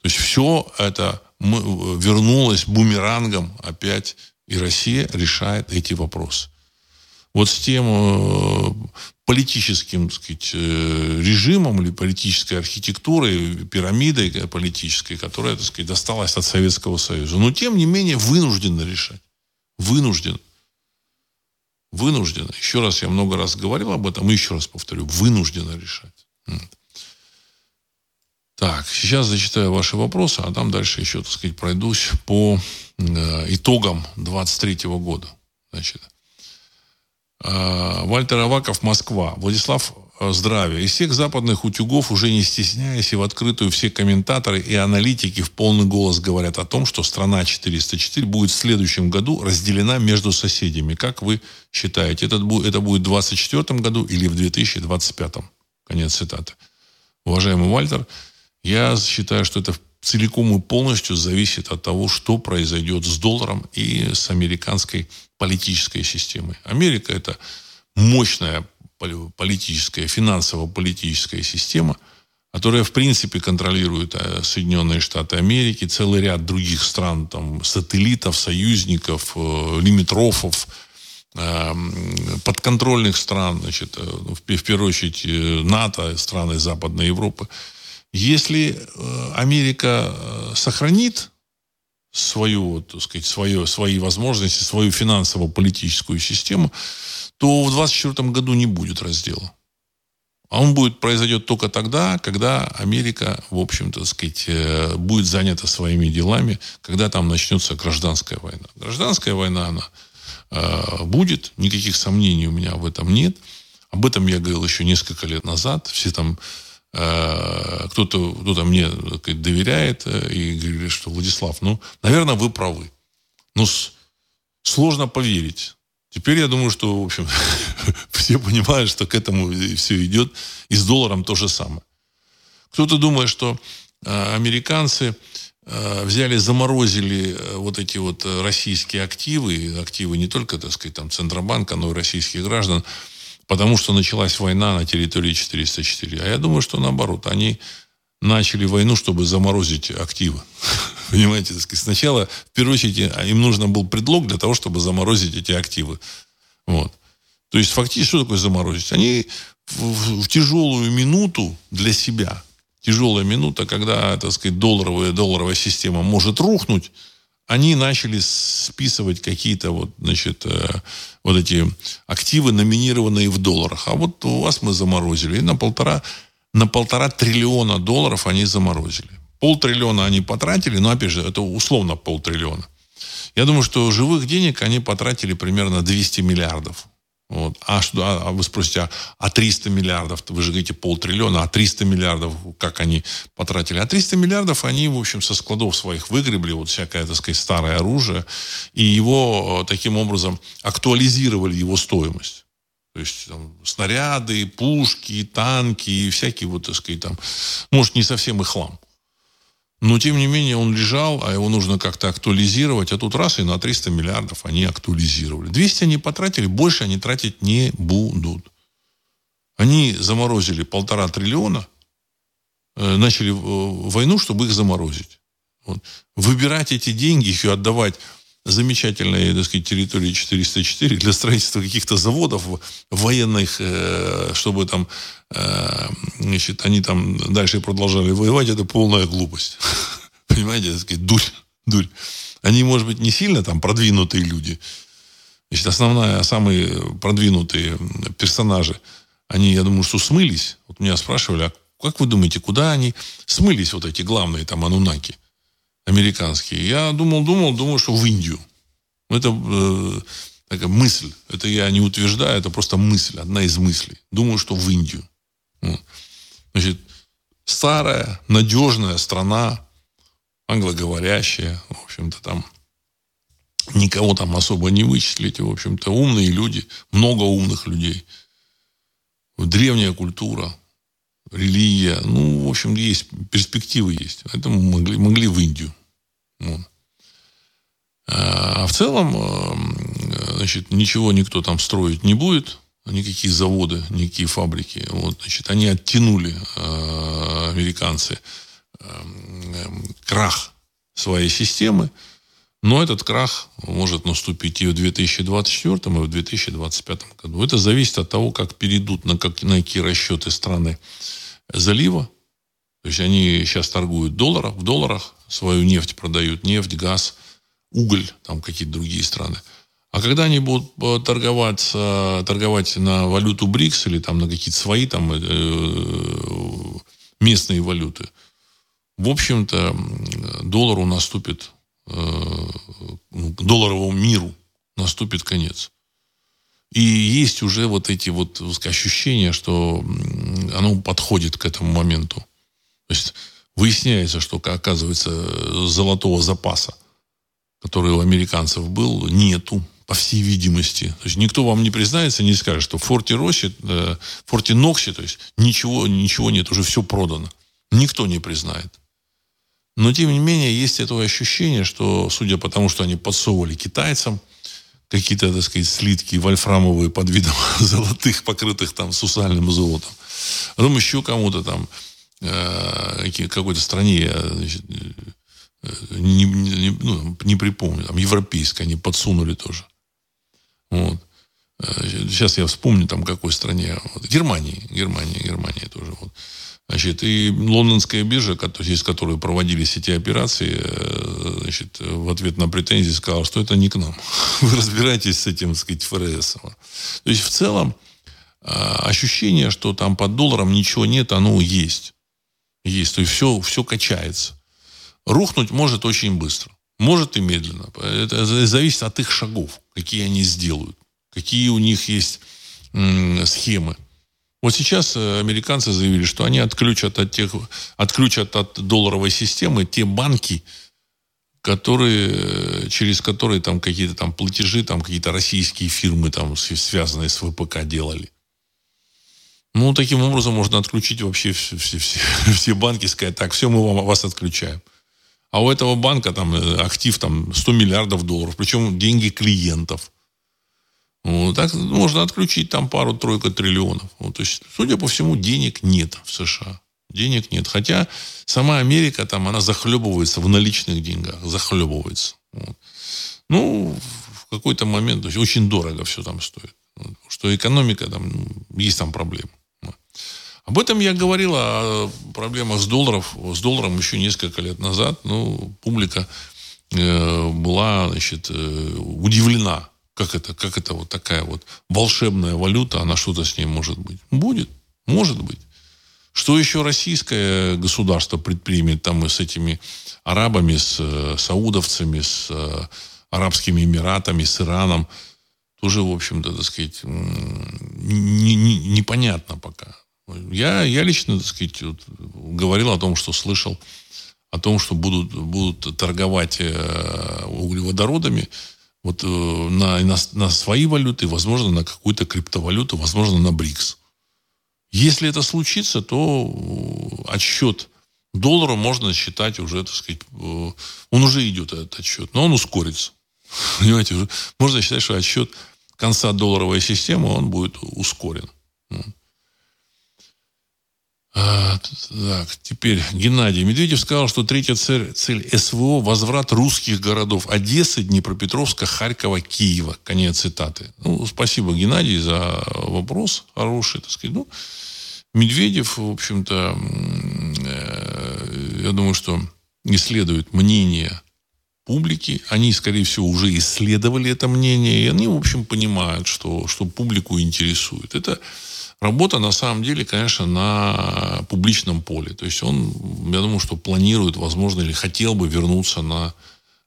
То есть все это вернулось бумерангом опять, и Россия решает эти вопросы. Вот с тем э, политическим сказать, э, режимом или политической архитектурой, пирамидой политической, которая так сказать, досталась от Советского Союза. Но, тем не менее, вынуждены решать. Вынужден вынуждены, еще раз я много раз говорил об этом, еще раз повторю, вынуждены решать. Так, сейчас зачитаю ваши вопросы, а там дальше еще, так сказать, пройдусь по э, итогам 23 года. Значит, э, Вальтер Аваков, Москва. Владислав здравия. Из всех западных утюгов, уже не стесняясь, и в открытую все комментаторы и аналитики в полный голос говорят о том, что страна 404 будет в следующем году разделена между соседями. Как вы считаете, это будет, это будет в 2024 году или в 2025? Конец цитаты. Уважаемый Вальтер, я считаю, что это целиком и полностью зависит от того, что произойдет с долларом и с американской политической системой. Америка – это мощная политическая, финансово-политическая система, которая, в принципе, контролирует э, Соединенные Штаты Америки, целый ряд других стран, там, сателлитов, союзников, э, лимитрофов, э, подконтрольных стран, значит, ну, в, в первую очередь НАТО, страны Западной Европы. Если Америка сохранит свою, так сказать, свое, свои возможности, свою финансово-политическую систему, то в 2024 году не будет раздела. А он будет, произойдет только тогда, когда Америка, в общем-то, сказать, э, будет занята своими делами, когда там начнется гражданская война. Гражданская война, она э, будет, никаких сомнений у меня в этом нет. Об этом я говорил еще несколько лет назад. Все там, э, кто-то, кто-то мне сказать, доверяет э, и говорит, что Владислав, ну, наверное, вы правы. Ну, сложно поверить. Теперь я думаю, что, в общем, *laughs* все понимают, что к этому все идет. И с долларом то же самое. Кто-то думает, что э, американцы э, взяли, заморозили э, вот эти вот российские активы, активы не только, так сказать, там Центробанка, но и российских граждан, потому что началась война на территории 404. А я думаю, что наоборот, они начали войну, чтобы заморозить активы. *laughs* Понимаете, сначала, в первую очередь, а, им нужно был предлог для того, чтобы заморозить эти активы. Вот. То есть, фактически, что такое заморозить? Они в, в тяжелую минуту для себя, тяжелая минута, когда, так сказать, долларовая, долларовая система может рухнуть, они начали списывать какие-то вот, значит, э, вот эти активы, номинированные в долларах. А вот у вас мы заморозили. И на полтора, на полтора триллиона долларов они заморозили. Полтриллиона они потратили, но, опять же, это условно полтриллиона. Я думаю, что живых денег они потратили примерно 200 миллиардов. Вот. А, что, а, а вы спросите, а, а 300 миллиардов? Вы же говорите полтриллиона, а 300 миллиардов как они потратили? А 300 миллиардов они, в общем, со складов своих выгребли, вот всякое, так сказать, старое оружие, и его э, таким образом актуализировали его стоимость. То есть там, снаряды, пушки, танки и всякие вот, так сказать, там, может, не совсем и хлам. Но, тем не менее, он лежал, а его нужно как-то актуализировать. А тут раз и на 300 миллиардов они актуализировали. 200 они потратили, больше они тратить не будут. Они заморозили полтора триллиона, э, начали э, войну, чтобы их заморозить. Вот. Выбирать эти деньги, еще отдавать замечательной, так сказать, территории 404 для строительства каких-то заводов военных, э, чтобы там, э, значит, они там дальше продолжали воевать, это полная глупость. *laughs* Понимаете, так сказать, дурь, дурь. Они, может быть, не сильно там продвинутые люди. Значит, основная, самые продвинутые персонажи, они, я думаю, что смылись. Вот меня спрашивали, а как вы думаете, куда они смылись, вот эти главные там анунаки? Американские. Я думал, думал, думал, что в Индию. Это э, такая мысль. Это я не утверждаю, это просто мысль, одна из мыслей. Думаю, что в Индию. Вот. Значит, старая, надежная страна, англоговорящая, в общем-то, там никого там особо не вычислите, в общем-то, умные люди, много умных людей. Древняя культура, религия, ну, в общем, есть, перспективы есть. Поэтому могли, могли в Индию. Вот. А в целом, э, значит, ничего никто там строить не будет, никакие заводы, никакие фабрики. Вот, значит, они оттянули, э, американцы, э, крах своей системы, но этот крах может наступить и в 2024, и в 2025 году. Это зависит от того, как перейдут на, как, на какие расчеты страны залива. То есть они сейчас торгуют долларах, в долларах свою нефть продают, нефть, газ, уголь, там какие-то другие страны. А когда они будут э, торговать, торговать на валюту БРИКС или там на какие-то свои там э, местные валюты, в общем-то, доллару наступит, э, ну, долларовому миру наступит конец. И есть уже вот эти вот ощущения, что оно подходит к этому моменту. То есть выясняется, что, оказывается, золотого запаса, который у американцев был, нету, по всей видимости. То есть никто вам не признается, не скажет, что в Форте Росе, э, Форте Ноксе, то есть ничего, ничего нет, уже все продано. Никто не признает. Но, тем не менее, есть это ощущение, что, судя по тому, что они подсовывали китайцам, какие-то, так сказать, слитки вольфрамовые под видом *laughs* золотых, покрытых там сусальным золотом. Потом еще кому-то там, э, какой-то стране, значит, э, не, не, ну, не припомню, там, европейской они подсунули тоже. Вот. Сейчас я вспомню, там, какой стране. Вот. Германии, Германии, Германии тоже. Вот. Значит, и лондонская биржа, через которую проводились эти операции, э, значит, в ответ на претензии сказала, что это не к нам. *laughs* Вы разбираетесь с этим, так сказать, ФРС. То есть, в целом, а, ощущение, что там под долларом ничего нет, оно есть. Есть. То есть, все, все качается. Рухнуть может очень быстро. Может и медленно. Это зависит от их шагов, какие они сделают. Какие у них есть схемы вот сейчас э, американцы заявили, что они отключат от, тех, отключат от долларовой системы те банки, которые, э, через которые там какие-то там платежи, там какие-то российские фирмы, там, связанные с ВПК, делали. Ну, таким образом можно отключить вообще все, все, все, *laughs* все банки, сказать, так, все, мы вам, вас отключаем. А у этого банка там э, актив там 100 миллиардов долларов, причем деньги клиентов – так можно отключить там пару-тройку триллионов. То есть, судя по всему, денег нет в США. Денег нет. Хотя сама Америка там, она захлебывается в наличных деньгах. Захлебывается. Ну, в какой-то момент, то есть очень дорого все там стоит. Что экономика там, есть там проблемы. Об этом я говорил, о проблемах с, долларов, с долларом еще несколько лет назад. Ну, публика э, была значит, э, удивлена как это, как это вот такая вот волшебная валюта, она что-то с ней может быть? Будет, может быть. Что еще российское государство предпримет там и с этими арабами, с э, саудовцами, с э, Арабскими Эмиратами, с Ираном, тоже, в общем-то, так сказать, не, не, непонятно пока. Я, я лично, так сказать, вот, говорил о том, что слышал о том, что будут, будут торговать э, углеводородами вот э, на, на, на свои валюты, возможно, на какую-то криптовалюту, возможно, на БРИКС. Если это случится, то э, отсчет доллара можно считать уже, так сказать, э, он уже идет, этот отсчет, но он ускорится. *laughs* Понимаете, можно считать, что отсчет конца долларовой системы, он будет ускорен. А, так, теперь Геннадий Медведев сказал, что третья цель, цель СВО – возврат русских городов Одессы, Днепропетровска, Харькова, Киева. Конец цитаты. Ну, спасибо, Геннадий, за вопрос хороший, так сказать. Ну, Медведев, в общем-то, э, я думаю, что исследует мнение публики. Они, скорее всего, уже исследовали это мнение, и они, в общем, понимают, что, что публику интересует. Это Работа, на самом деле, конечно, на публичном поле. То есть он, я думаю, что планирует, возможно, или хотел бы вернуться на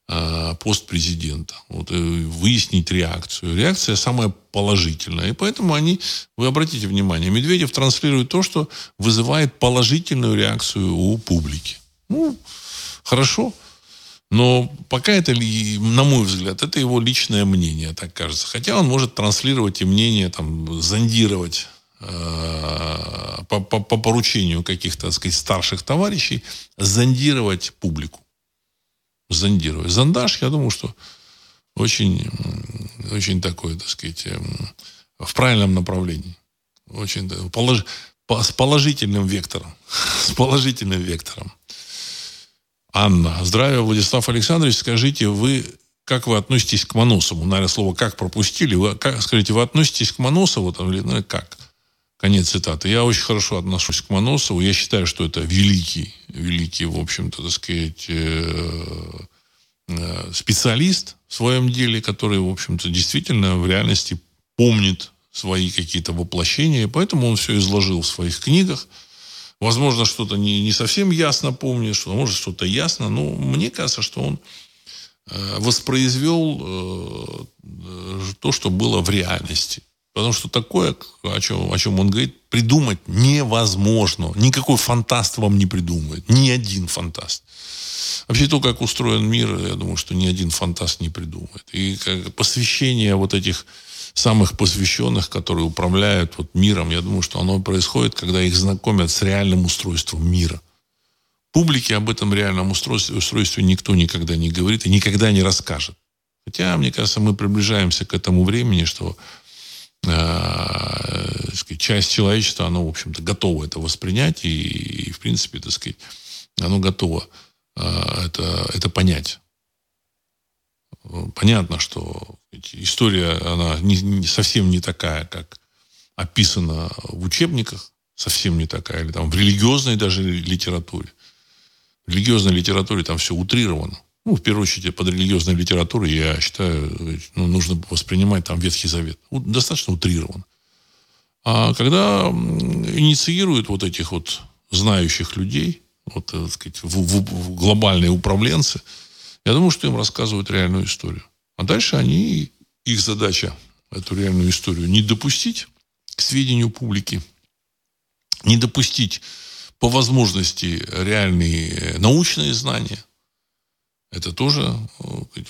э, пост президента. Вот, выяснить реакцию. Реакция самая положительная. И поэтому они, вы обратите внимание, Медведев транслирует то, что вызывает положительную реакцию у публики. Ну, хорошо. Но пока это, на мой взгляд, это его личное мнение, так кажется. Хотя он может транслировать и мнение, там, зондировать э, по, по, по поручению каких-то, так сказать, старших товарищей, зондировать публику. Зондировать. Зондаж, я думаю, что очень, очень такой, так сказать, эм, в правильном направлении. Очень полож, с положительным вектором. *laughs* С положительным вектором. Анна. Здравия, Владислав Александрович. Скажите, вы как вы относитесь к Моносову? Наверное, слово «как» пропустили. Вы, как, скажите, вы относитесь к Моносову там, или ну, как? Конец цитаты. Я очень хорошо отношусь к Моносову. Я считаю, что это великий, великий, в общем-то, так сказать, э, э, специалист в своем деле, который, в общем-то, действительно в реальности помнит свои какие-то воплощения. Поэтому он все изложил в своих книгах. Возможно, что-то не, не совсем ясно помнит, что может что-то ясно, но мне кажется, что он э, воспроизвел то, что было в реальности. Потому что такое, о чем, о чем он говорит, придумать невозможно. Никакой фантаст вам не придумает. Ни один фантаст. Вообще то, как устроен мир, я думаю, что ни один фантаст не придумает. И как посвящение вот этих самых посвященных, которые управляют вот миром, я думаю, что оно происходит, когда их знакомят с реальным устройством мира. Публике об этом реальном устройстве, устройстве никто никогда не говорит и никогда не расскажет. Хотя, мне кажется, мы приближаемся к этому времени, что сказать, часть человечества, оно, в общем-то, готово это воспринять и, и в принципе, так сказать, оно готово э, это, это понять. Понятно, что история, она не, не, совсем не такая, как описана в учебниках, совсем не такая, или там в религиозной даже литературе. В религиозной литературе там все утрировано. Ну, в первую очередь, под религиозной литературой, я считаю, ну, нужно воспринимать там Ветхий Завет. Достаточно утрирован. А когда инициируют вот этих вот знающих людей, вот, так сказать, в, в, в глобальные управленцы – я думаю, что им рассказывают реальную историю. А дальше они, их задача эту реальную историю не допустить к сведению публики, не допустить по возможности реальные научные знания. Это тоже э,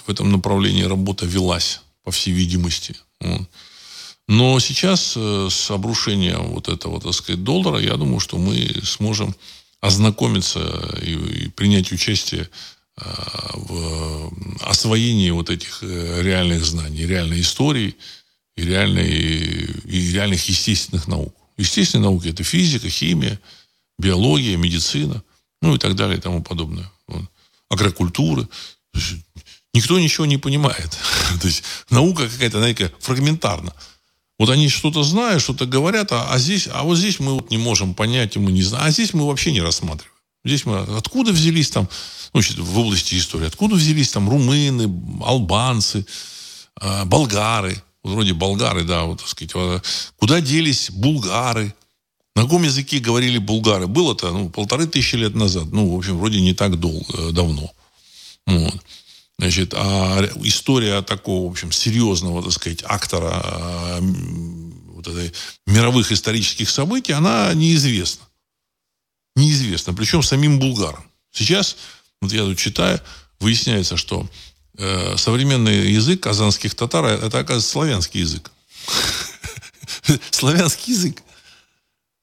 в этом направлении работа велась, по всей видимости. Но сейчас э, с обрушением вот этого, так сказать, доллара, я думаю, что мы сможем ознакомиться и, и принять участие в освоении вот этих э, реальных знаний, реальной истории и, реальной, и реальных естественных наук. Естественные науки – это физика, химия, биология, медицина, ну и так далее и тому подобное. Вот. Агрокультура. Никто ничего не понимает. *laughs* То есть наука какая-то, знаете, фрагментарна. Вот они что-то знают, что-то говорят, а, а здесь, а вот здесь мы вот не можем понять, и мы не знаем. А здесь мы вообще не рассматриваем. Здесь мы откуда взялись там, ну, в области истории, откуда взялись там румыны, албанцы, а, болгары, вроде болгары, да, вот, так сказать, куда делись булгары, на каком языке говорили булгары? Было-то ну, полторы тысячи лет назад. Ну, в общем, вроде не так дол- э, давно. Вот. Значит, а история такого, в общем, серьезного, так сказать, актора а, вот этой мировых исторических событий, она неизвестна неизвестно. Причем самим булгарам. Сейчас, вот я тут читаю, выясняется, что э, современный язык казанских татар, это, оказывается, славянский язык. *laughs* Славянский язык,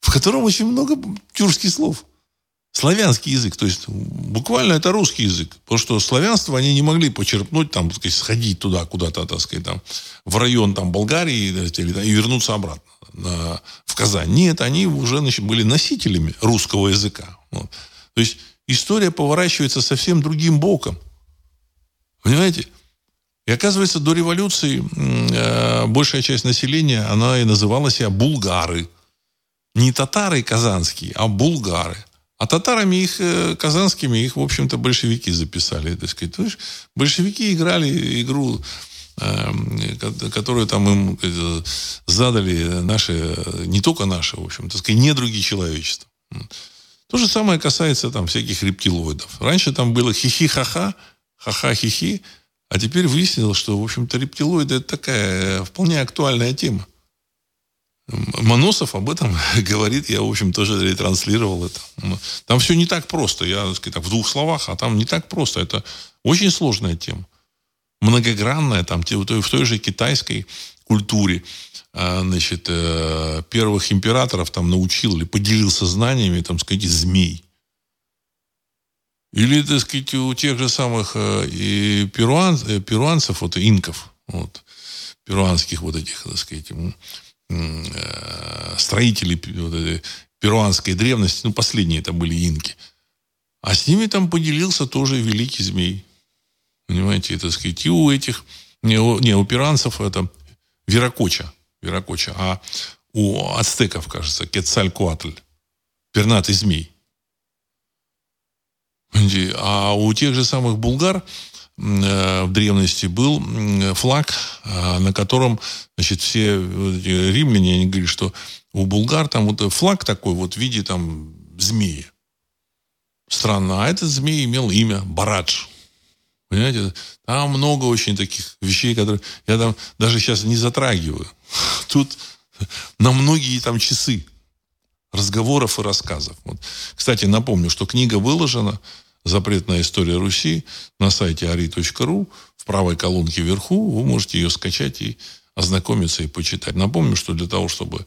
в котором очень много тюркских слов. Славянский язык, то есть буквально это русский язык. Потому что славянство они не могли почерпнуть, там, сказать, сходить туда, куда-то, так сказать, там, в район там, Болгарии и вернуться обратно на, в Казань. Нет, они уже значит, были носителями русского языка. Вот. То есть история поворачивается совсем другим боком. Понимаете? И оказывается, до революции э, большая часть населения, она и называла себя булгары. Не татары казанские, а булгары. А татарами их, э, казанскими, их, в общем-то, большевики записали. Так сказать. Большевики играли игру Эм, которую там им э, задали наши, не только наши, в общем, так сказать, недруги человечества. То же самое касается там всяких рептилоидов. Раньше там было хихи-ха-ха, ха-ха-хи-хи, а теперь выяснилось, что, в общем-то, рептилоиды – это такая вполне актуальная тема. Моносов об этом *laughs* говорит, я, в общем, тоже ретранслировал это. Там все не так просто, я, так сказать, в двух словах, а там не так просто. Это очень сложная тема. Многогранная, там, в той же китайской культуре, а, значит, э, первых императоров там научил или поделился знаниями, там, сказать, змей. Или, так сказать, у тех же самых э, и перуан, э, перуанцев, вот инков, вот, перуанских вот этих, так сказать, э, этой перуанской древности, ну, последние это были инки. А с ними там поделился тоже великий змей. Понимаете, это, сказать, и у этих, не, у, не, у перуанцев это Веракоча, Веракоча, а у ацтеков, кажется, Кецалькуатль, пернатый змей. А у тех же самых булгар в древности был флаг, э, на котором, значит, все римляне, они говорили, что у булгар там вот флаг такой вот в виде там змеи. Странно. А этот змей имел имя Барадж. Понимаете? Там много очень таких вещей, которые я там даже сейчас не затрагиваю. *laughs* Тут на многие там часы разговоров и рассказов. Вот. Кстати, напомню, что книга выложена «Запретная история Руси» на сайте ari.ru. В правой колонке вверху вы можете ее скачать и ознакомиться и почитать. Напомню, что для того, чтобы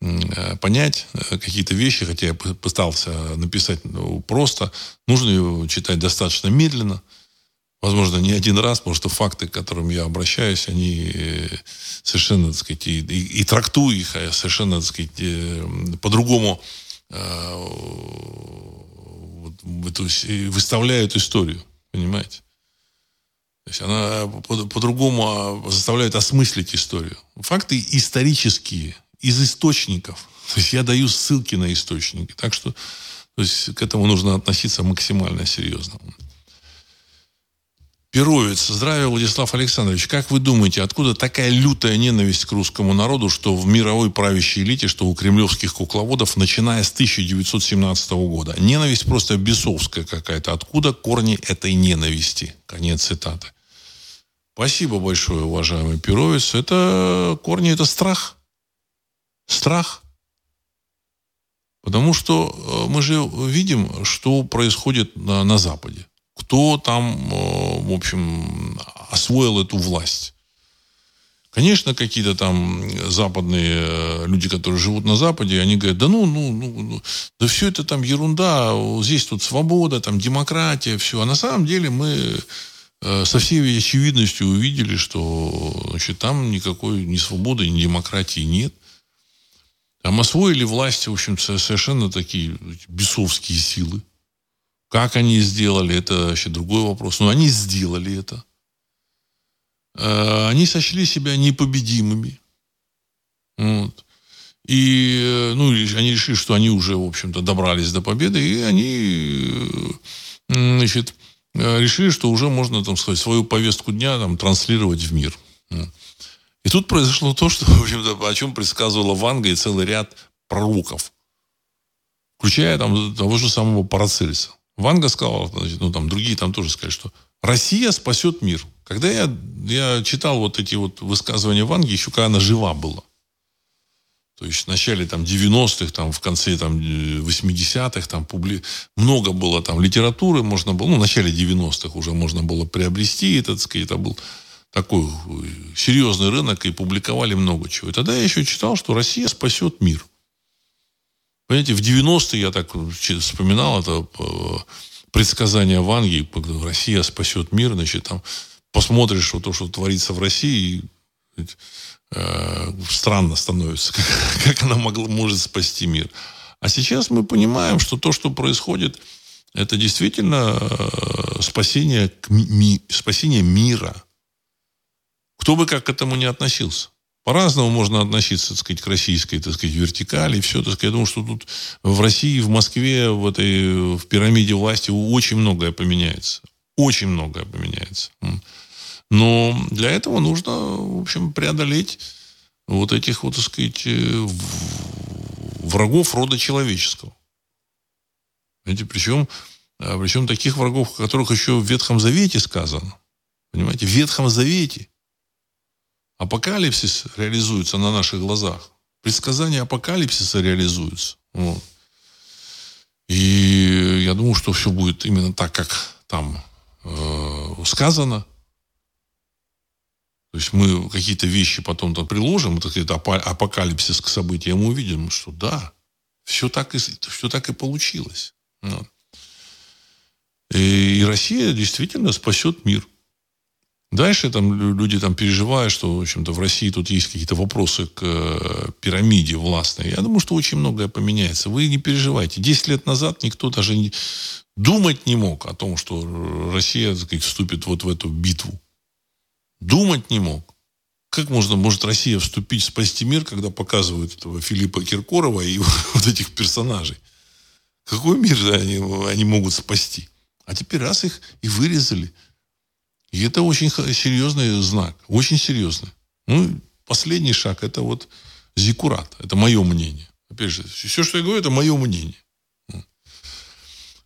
э, понять э, какие-то вещи, хотя я пытался написать ну, просто, нужно ее читать достаточно медленно, возможно, не один раз, потому что факты, к которым я обращаюсь, они э, совершенно, так сказать, и, и, и трактую их а совершенно, так сказать, по-другому эту, выставляют историю, понимаете? То есть она по- по-другому а, заставляет осмыслить историю. Факты исторические, из источников. То есть я даю ссылки на источники. Так что то есть, к этому нужно относиться максимально серьезно. Перовец. Здравия, Владислав Александрович. Как вы думаете, откуда такая лютая ненависть к русскому народу, что в мировой правящей элите, что у кремлевских кукловодов, начиная с 1917 года? Ненависть просто бесовская какая-то. Откуда корни этой ненависти? Конец цитаты. Спасибо большое, уважаемый Перовец. Это корни, это страх. Страх. Потому что э, мы же видим, что происходит на, на Западе кто там, э, в общем, освоил эту власть. Конечно, какие-то там западные э, люди, которые живут на Западе, они говорят, да ну, ну, ну, ну да все это там ерунда, здесь тут свобода, там демократия, все. А на самом деле мы э, со всей очевидностью увидели, что значит, там никакой ни свободы, ни демократии нет. Там освоили власть, в общем, совершенно такие бесовские силы. Как они сделали, это вообще другой вопрос. Но они сделали это. Э, они сочли себя непобедимыми. Вот. И э, ну, они решили, что они уже, в общем-то, добрались до победы, и они э, значит, решили, что уже можно, там сказать, свою повестку дня там, транслировать в мир. И тут произошло то, что, *laughs* в общем-то, о чем предсказывала Ванга и целый ряд пророков, включая там того же самого Парацельса. Ванга сказал, значит, ну там другие там тоже сказали, что Россия спасет мир. Когда я, я читал вот эти вот высказывания Ванги, еще когда она жива была. То есть в начале там 90-х, там, в конце там 80-х, там публи... много было там литературы, можно было, ну, в начале 90-х уже можно было приобрести, это, так сказать, это был такой серьезный рынок, и публиковали много чего. И тогда я еще читал, что Россия спасет мир. Понимаете, в 90-е я так вспоминал это э, предсказание Ванги, Россия спасет мир, значит, там посмотришь вот то, что творится в России, и, э, странно становится, *laughs* как, как она могла, может спасти мир. А сейчас мы понимаем, что то, что происходит, это действительно э, спасение, ми, спасение мира. Кто бы как к этому не относился. По-разному можно относиться, так сказать, к российской, так сказать, вертикали. Все, так сказать. Я думаю, что тут в России, в Москве, в этой в пирамиде власти очень многое поменяется. Очень многое поменяется. Но для этого нужно, в общем, преодолеть вот этих вот, так сказать, э, врагов рода человеческого. Знаете, причем А причем таких врагов, о которых еще в Ветхом Завете сказано. Понимаете, в Ветхом Завете апокалипсис реализуется на наших глазах. Предсказания апокалипсиса реализуются. Вот. И я думаю, что все будет именно так, как там э, сказано. То есть мы какие-то вещи потом там приложим, так сказать, апокалипсис к событиям, мы увидим, что да, все так и, все так и получилось. Вот. И Россия действительно спасет мир. Дальше там люди там переживают, что, в общем-то, в России тут есть какие-то вопросы к э, пирамиде властной. Я думаю, что очень многое поменяется. Вы не переживайте. Десять лет назад никто даже не, думать не мог о том, что Россия, так сказать, вступит вот в эту битву. Думать не мог. Как можно, может Россия вступить, спасти мир, когда показывают этого Филиппа Киркорова и *laughs* вот этих персонажей? Какой мир они, они могут спасти? А теперь раз их и вырезали – и это очень серьезный знак, очень серьезный. Ну, последний шаг – это вот зикурат. Это мое мнение. Опять же, все, что я говорю, это мое мнение.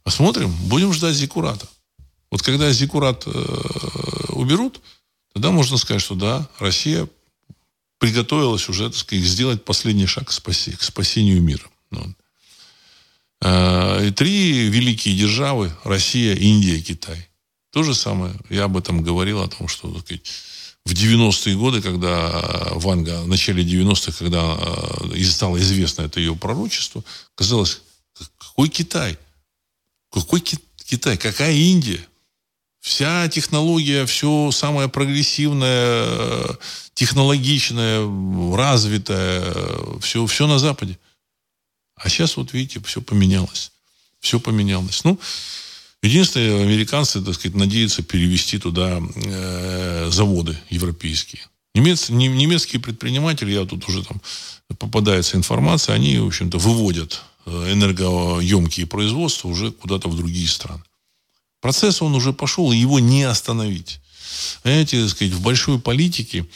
Посмотрим, будем ждать зикурата. Вот когда зикурат э, уберут, тогда можно сказать, что да, Россия приготовилась уже, так сказать, сделать последний шаг к, спаси, к спасению мира. Ну, э, и три великие державы – Россия, Индия, Китай то же самое. Я об этом говорил, о том, что сказать, в 90-е годы, когда Ванга, в начале 90-х, когда э, стало известно это ее пророчество, казалось, какой Китай? Какой Китай? Какая Индия? Вся технология, все самое прогрессивное, технологичное, развитое, все, все на Западе. А сейчас, вот видите, все поменялось. Все поменялось. Ну, Единственное, американцы, так сказать, надеются перевести туда э, заводы европейские. Немец, немецкие предприниматели, я тут уже там попадается информация, они, в общем-то, выводят э, энергоемкие производства уже куда-то в другие страны. Процесс он уже пошел, его не остановить. Знаете, так сказать, в большой политике,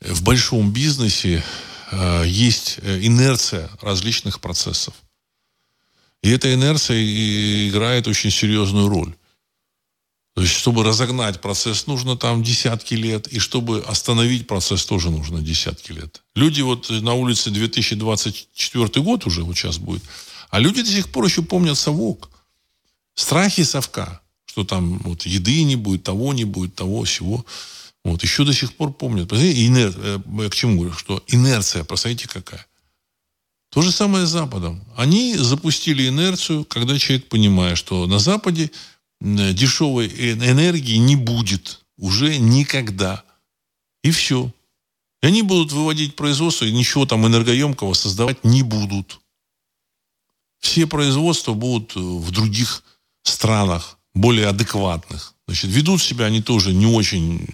в большом бизнесе э, есть э, инерция различных процессов. И эта инерция играет очень серьезную роль. То есть, чтобы разогнать процесс, нужно там десятки лет, и чтобы остановить процесс, тоже нужно десятки лет. Люди вот на улице 2024 год уже вот сейчас будет, а люди до сих пор еще помнят совок. Страхи совка, что там вот еды не будет, того не будет, того, всего. Вот, еще до сих пор помнят. Инер... Э, к чему говорю? Что инерция, посмотрите, какая. То же самое с Западом. Они запустили инерцию, когда человек понимает, что на Западе дешевой энергии не будет уже никогда. И все. И они будут выводить производство, и ничего там энергоемкого создавать не будут. Все производства будут в других странах, более адекватных. Значит, ведут себя они тоже не очень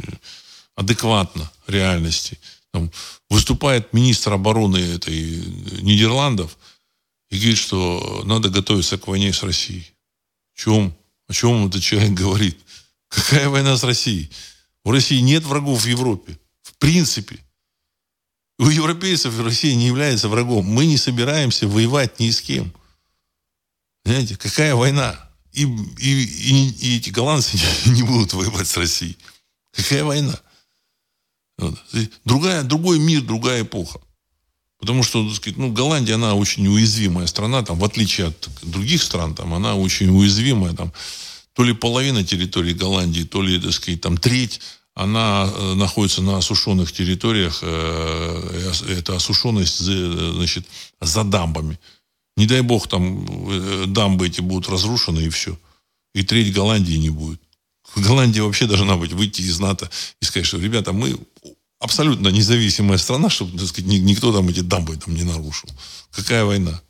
адекватно реальности. Там, выступает министр обороны этой Нидерландов и говорит, что надо готовиться к войне с Россией. О чем? О чем этот человек говорит? Какая война с Россией? У России нет врагов в Европе. В принципе. У европейцев Россия не является врагом. Мы не собираемся воевать ни с кем. Понимаете, какая война? И, и, и, и эти голландцы *laughs* не будут воевать с Россией. Какая война? Другая, другой мир, другая эпоха. Потому что, так сказать, ну, Голландия, она очень уязвимая страна, там, в отличие от других стран, там, она очень уязвимая, там, то ли половина территории Голландии, то ли, так сказать, там, треть, она э, находится на осушенных территориях, э, это осушенность, значит, за дамбами. Не дай бог, там, э, дамбы эти будут разрушены, и все. И треть Голландии не будет. Голландия вообще должна быть выйти из НАТО и сказать, что, ребята, мы абсолютно независимая страна, чтобы, так сказать, никто там эти дамбы там не нарушил. Какая война?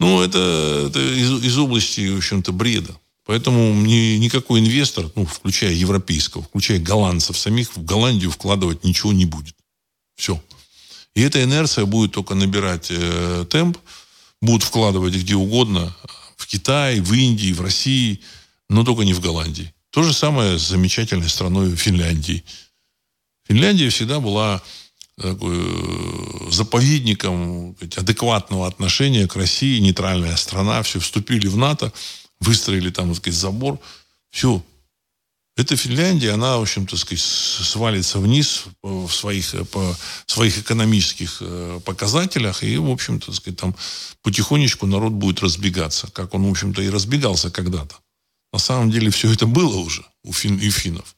Ну, это, это из, из области, в общем-то, бреда. Поэтому ни, никакой инвестор, ну, включая европейского, включая голландцев самих, в Голландию вкладывать ничего не будет. Все. И эта инерция будет только набирать э, темп, будут вкладывать где угодно, в Китае, в Индии, в России, но только не в Голландии. То же самое с замечательной страной Финляндией. Финляндия всегда была такой, э, заповедником адекватного отношения к России, нейтральная страна, все вступили в НАТО, выстроили там, так сказать, забор. Все. Эта Финляндия, она, в общем-то, сказать, свалится вниз в своих, по своих экономических э, показателях, и, в общем-то, сказать, там потихонечку народ будет разбегаться, как он, в общем-то, и разбегался когда-то. На самом деле все это было уже у, фин, у финнов.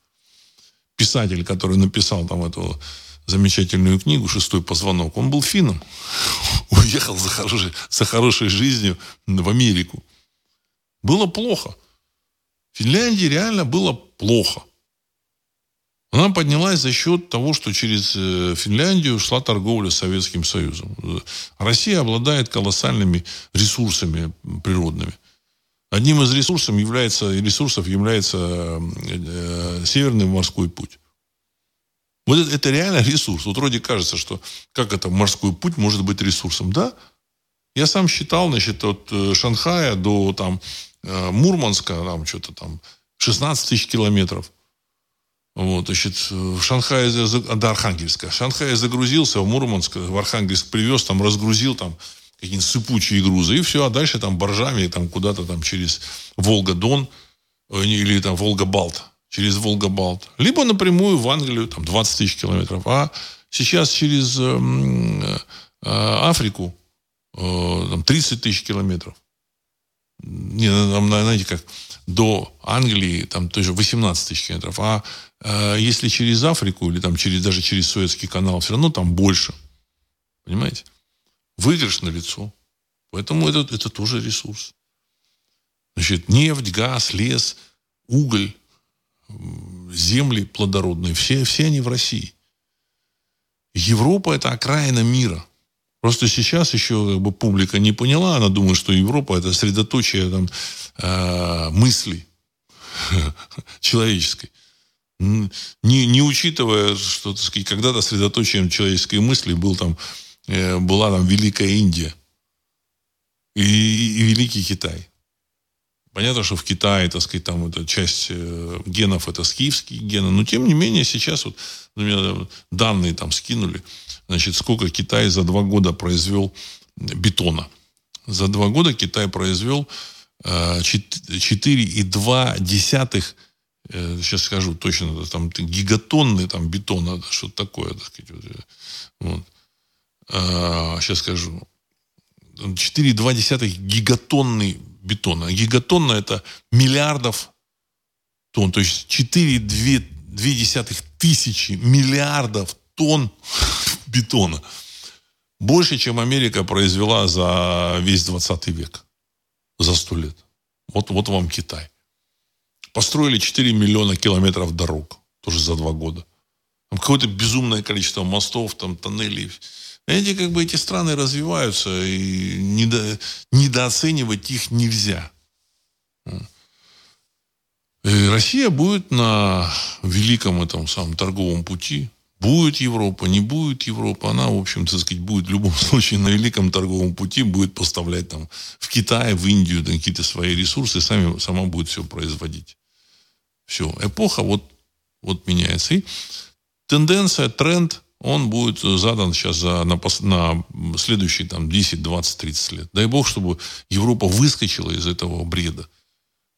Писатель, который написал там эту замечательную книгу «Шестой позвонок», он был финном. *laughs* Уехал за хорошей, за хорошей жизнью в Америку. Было плохо. Финляндии реально было плохо. Она поднялась за счет того, что через э, Финляндию шла торговля с Советским Союзом. Россия обладает колоссальными ресурсами природными. Одним из ресурсов является, ресурсов является э, Северный морской путь. Вот это, это реально ресурс. Вот вроде кажется, что как это морской путь может быть ресурсом. Да, я сам считал, значит, от э, Шанхая до там э, Мурманска, там что-то там 16 тысяч километров. Вот, значит, в Шанхае, до Архангельска. В Шанхае загрузился, в Мурманск, в Архангельск привез, там разгрузил там какие-нибудь сыпучие грузы, и все, а дальше там боржами там куда-то там через Волга-Дон э, или там Волга-Балт через Волга-Балт, либо напрямую в Англию, там 20 тысяч километров. А сейчас через эм, э, Африку э, там 30 тысяч километров. Не, там, знаете, как до Англии там тоже 18 тысяч километров. А э, если через Африку или там через, даже через Суэцкий канал, все равно там больше. Понимаете? Выигрыш на лицо. Поэтому это, это тоже ресурс. Значит, нефть, газ, лес, уголь, земли плодородные, все, все они в России. Европа – это окраина мира. Просто сейчас еще как бы, публика не поняла, она думает, что Европа – это средоточие там, э, мыслей *laughs* человеческой. Не, не учитывая, что когда-то средоточием человеческой мысли был, там, была там Великая Индия и, и Великий Китай. Понятно, что в Китае, так сказать, там эта часть э, генов это скифские гены, но тем не менее сейчас вот например, данные там скинули, значит, сколько Китай за два года произвел бетона. За два года Китай произвел 4,2 десятых э, сейчас скажу точно, там гигатонны там бетона, что-то такое, так сказать. Вот. А, сейчас скажу. 4,2 гигатонны бетона. Гигатонна это миллиардов тонн, то есть 4,2 тысячи миллиардов тонн *laughs* бетона. Больше, чем Америка произвела за весь 20 век. За сто лет. Вот, вот вам Китай. Построили 4 миллиона километров дорог. Тоже за два года. Там какое-то безумное количество мостов, там тоннелей. Эти, как бы, эти страны развиваются, и недо, недооценивать их нельзя. И Россия будет на великом этом самом торговом пути. Будет Европа, не будет Европа, она, в общем, так сказать, будет в любом *laughs* случае на великом торговом пути, будет поставлять там в Китай, в Индию какие-то свои ресурсы, сами, сама будет все производить. Все. Эпоха вот, вот меняется. И тенденция, тренд – он будет задан сейчас за, на, на следующие там, 10, 20, 30 лет. Дай бог, чтобы Европа выскочила из этого бреда.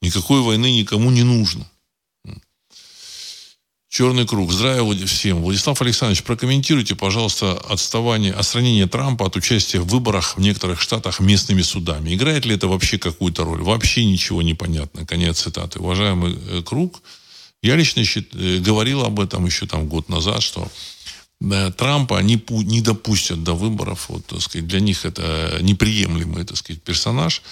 Никакой войны никому не нужно. Черный круг. Здравия всем. Владислав Александрович, прокомментируйте, пожалуйста, отставание, отстранение Трампа от участия в выборах в некоторых штатах местными судами. Играет ли это вообще какую-то роль? Вообще ничего не понятно. Конец цитаты. Уважаемый э, круг, я лично э, говорил об этом еще там год назад, что Трампа они не допустят до выборов. Вот, так сказать, для них это неприемлемый так сказать, персонаж.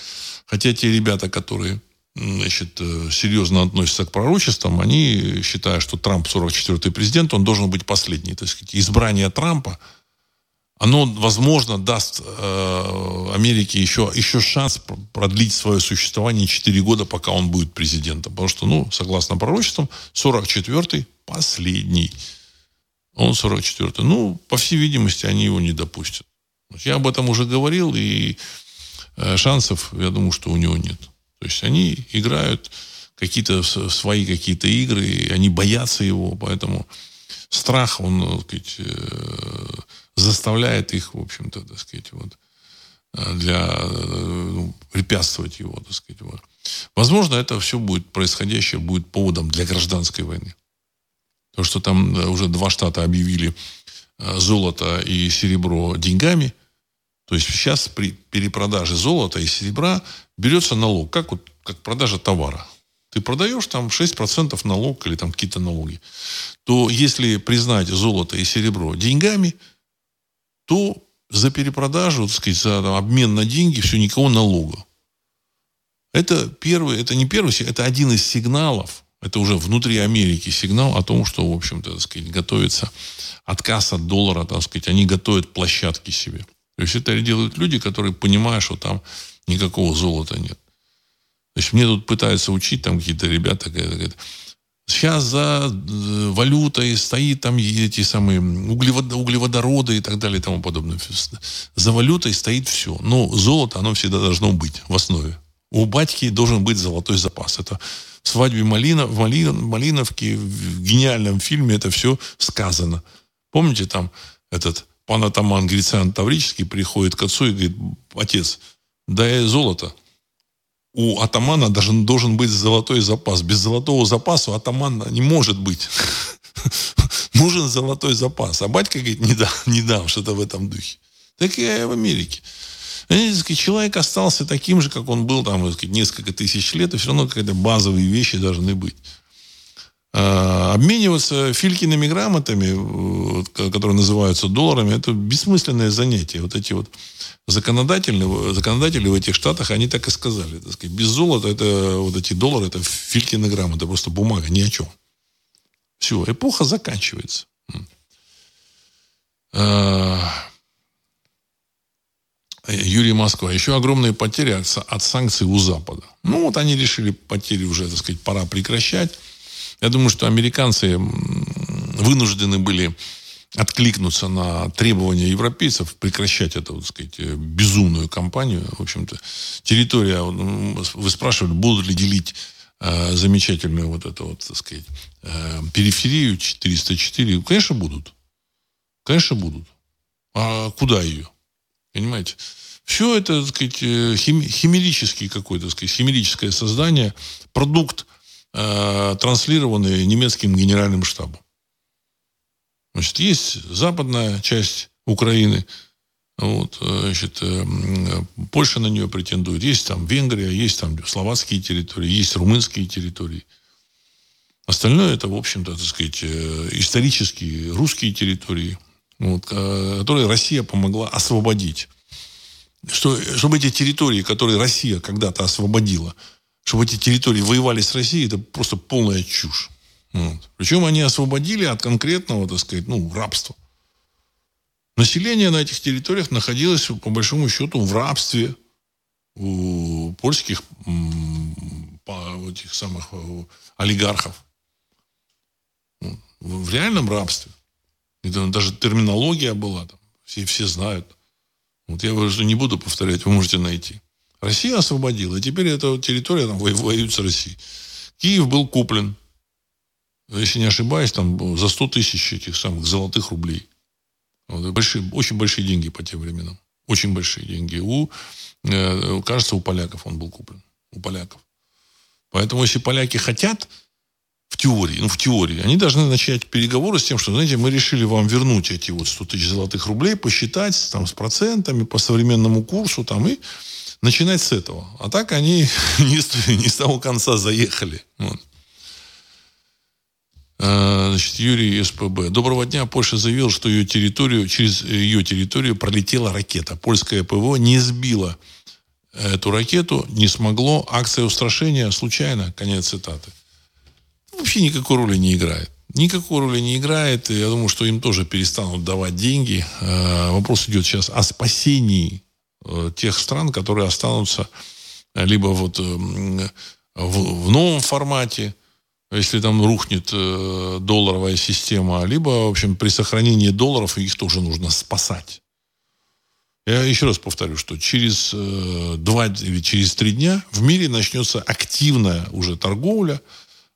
Хотя те ребята, которые значит, э, серьезно относятся к пророчествам, они считают, что Трамп 44-й президент, он должен быть последний. Так сказать, избрание Трампа, оно, возможно, даст э, Америке еще, еще шанс продлить свое существование 4 года, пока он будет президентом. Потому что, ну, согласно пророчествам, 44-й последний. Он 44-й. Ну, по всей видимости, они его не допустят. Я об этом уже говорил, и э, шансов, я думаю, что у него нет. То есть они играют какие-то свои какие-то игры, и они боятся его, поэтому страх, он, так сказать, э, заставляет их, в общем-то, так сказать, вот, э, для ну, препятствовать его, так сказать, вот. Возможно, это все будет происходящее будет поводом для гражданской войны. То, что там э, уже два штата объявили э, золото и серебро деньгами. То есть сейчас при перепродаже золота и серебра берется налог, как, вот, как продажа товара. Ты продаешь там 6% налог или там какие-то налоги. То если признать золото и серебро деньгами, то за перепродажу, так сказать, за там, обмен на деньги все никакого налога. Это первый, это не первый, это один из сигналов, это уже внутри Америки сигнал о том, что, в общем-то, так сказать, готовится отказ от доллара, так сказать, они готовят площадки себе. То есть это делают люди, которые понимают, что там никакого золота нет. То есть мне тут пытаются учить там какие-то ребята, говорят, сейчас за э, валютой стоит там эти самые углеводороды и так далее и тому подобное. За валютой стоит все. Но золото, оно всегда должно быть в основе. У батьки должен быть золотой запас. Это свадьбе Малина, в Малин, Малиновке, в гениальном фильме это все сказано. Помните, там этот пан атаман Грициан Таврический приходит к отцу и говорит, отец, дай золото. У атамана даже должен быть золотой запас. Без золотого запаса у атамана не может быть. *laughs* Нужен золотой запас. А батька говорит, не дам, не дам, что-то в этом духе. Так и в Америке. Человек остался таким же, как он был там сказать, несколько тысяч лет, и все равно какие-то базовые вещи должны быть. А, обмениваться филькиными грамотами, которые называются долларами, это бессмысленное занятие. Вот эти вот законодатели, законодатели в этих штатах, они так и сказали. Так сказать, без золота это вот эти доллары, это филькины грамоты, просто бумага, ни о чем. Все, эпоха заканчивается. Юрий Москва. Еще огромные потери от, от санкций у Запада. Ну, вот они решили потери уже, так сказать, пора прекращать. Я думаю, что американцы вынуждены были откликнуться на требования европейцев, прекращать эту, так сказать, безумную кампанию. В общем-то, территория, вы спрашивали, будут ли делить э, замечательную вот эту вот, так сказать, э, периферию 404. Конечно, будут. Конечно, будут. А куда ее? Понимаете? Все это, так сказать, э, химерический какой-то, так сказать, химерическое создание, продукт, э, транслированный немецким генеральным штабом. Значит, есть западная часть Украины, вот, э, значит, э, Польша на нее претендует. Есть там Венгрия, есть там словацкие территории, есть румынские территории. Остальное это, в общем-то, так сказать, исторические русские территории вот, которые Россия помогла освободить. Что, чтобы эти территории, которые Россия когда-то освободила, чтобы эти территории воевали с Россией, это просто полная чушь. Вот. Причем они освободили от конкретного, так сказать, ну, рабства. Население на этих территориях находилось, по большому счету, в рабстве у польских этих самых олигархов. В реальном рабстве. Даже терминология была там. Все, все знают. Вот я уже не буду повторять, вы можете найти. Россия освободила, и теперь эта территория там воюет с Россией. Киев был куплен, если не ошибаюсь, там за 100 тысяч этих самых золотых рублей. Вот, большие, очень большие деньги по тем временам. Очень большие деньги. У, э, кажется, у поляков он был куплен. У поляков. Поэтому, если поляки хотят, в теории, ну, в теории, они должны начать переговоры с тем, что, знаете, мы решили вам вернуть эти вот 100 тысяч золотых рублей, посчитать там с процентами по современному курсу там и начинать с этого. А так они *laughs* не с, не с того конца заехали. Вот. А, значит, Юрий СПБ. Доброго дня. Польша заявила, что ее территорию, через ее территорию пролетела ракета. Польское ПВО не сбило эту ракету, не смогло. Акция устрашения случайно. Конец цитаты вообще никакой роли не играет. Никакой роли не играет. Я думаю, что им тоже перестанут давать деньги. Э, вопрос идет сейчас о спасении э, тех стран, которые останутся э, либо вот в, в новом формате, если там рухнет долларовая система, либо, в общем, при сохранении долларов их тоже нужно спасать. Я еще раз повторю, что через два или через три дня в мире начнется активная уже торговля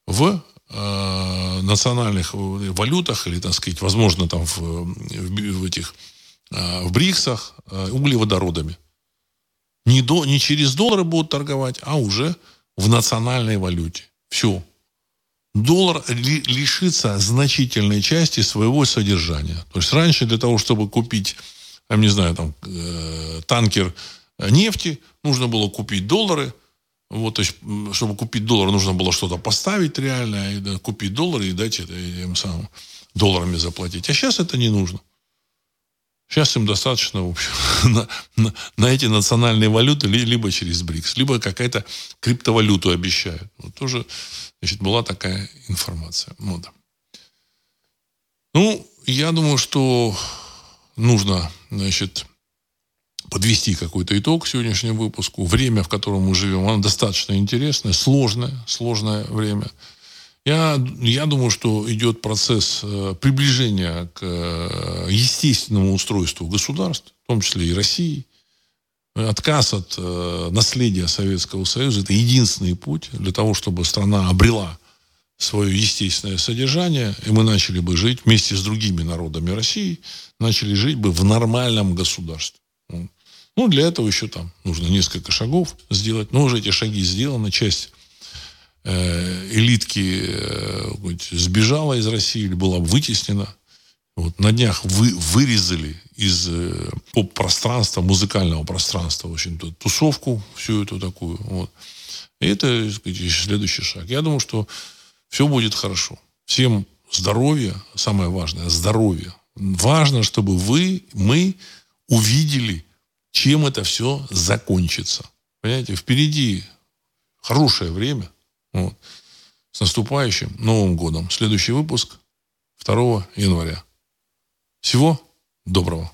в э, национальных валютах или, так сказать, возможно, там в, в, в этих э, в БРИКСах э, углеводородами. Не, до, не через доллары будут торговать, а уже в национальной валюте. Все. Доллар ли, лишится значительной части своего содержания. То есть раньше для того, чтобы купить, я не знаю, там, э, танкер нефти, нужно было купить доллары. Вот, то есть, чтобы купить доллар, нужно было что-то поставить реально, и, да, купить доллары и дать это им самым долларами заплатить. А сейчас это не нужно. Сейчас им достаточно, в общем, *laughs* на, на, на эти национальные валюты либо через БРИКС, либо какая-то криптовалюту обещают. Вот тоже, значит, была такая информация. Вот. Ну, я думаю, что нужно, значит, подвести какой-то итог сегодняшнему выпуску. Время, в котором мы живем, оно достаточно интересное, сложное, сложное время. Я, я думаю, что идет процесс э, приближения к э, естественному устройству государств, в том числе и России. Отказ от э, наследия Советского Союза – это единственный путь для того, чтобы страна обрела свое естественное содержание, и мы начали бы жить вместе с другими народами России, начали жить бы в нормальном государстве. Ну, для этого еще там нужно несколько шагов сделать. Но уже эти шаги сделаны. Часть э, элитки э, сбежала из России или была вытеснена. Вот, на днях вы, вырезали из э, поп-пространства, музыкального пространства, в общем тусовку всю эту такую. Вот. И это, сказать, следующий шаг. Я думаю, что все будет хорошо. Всем здоровья, самое важное, здоровье. Важно, чтобы вы, мы увидели чем это все закончится. Понимаете, впереди хорошее время. Вот. С наступающим Новым годом. Следующий выпуск 2 января. Всего доброго.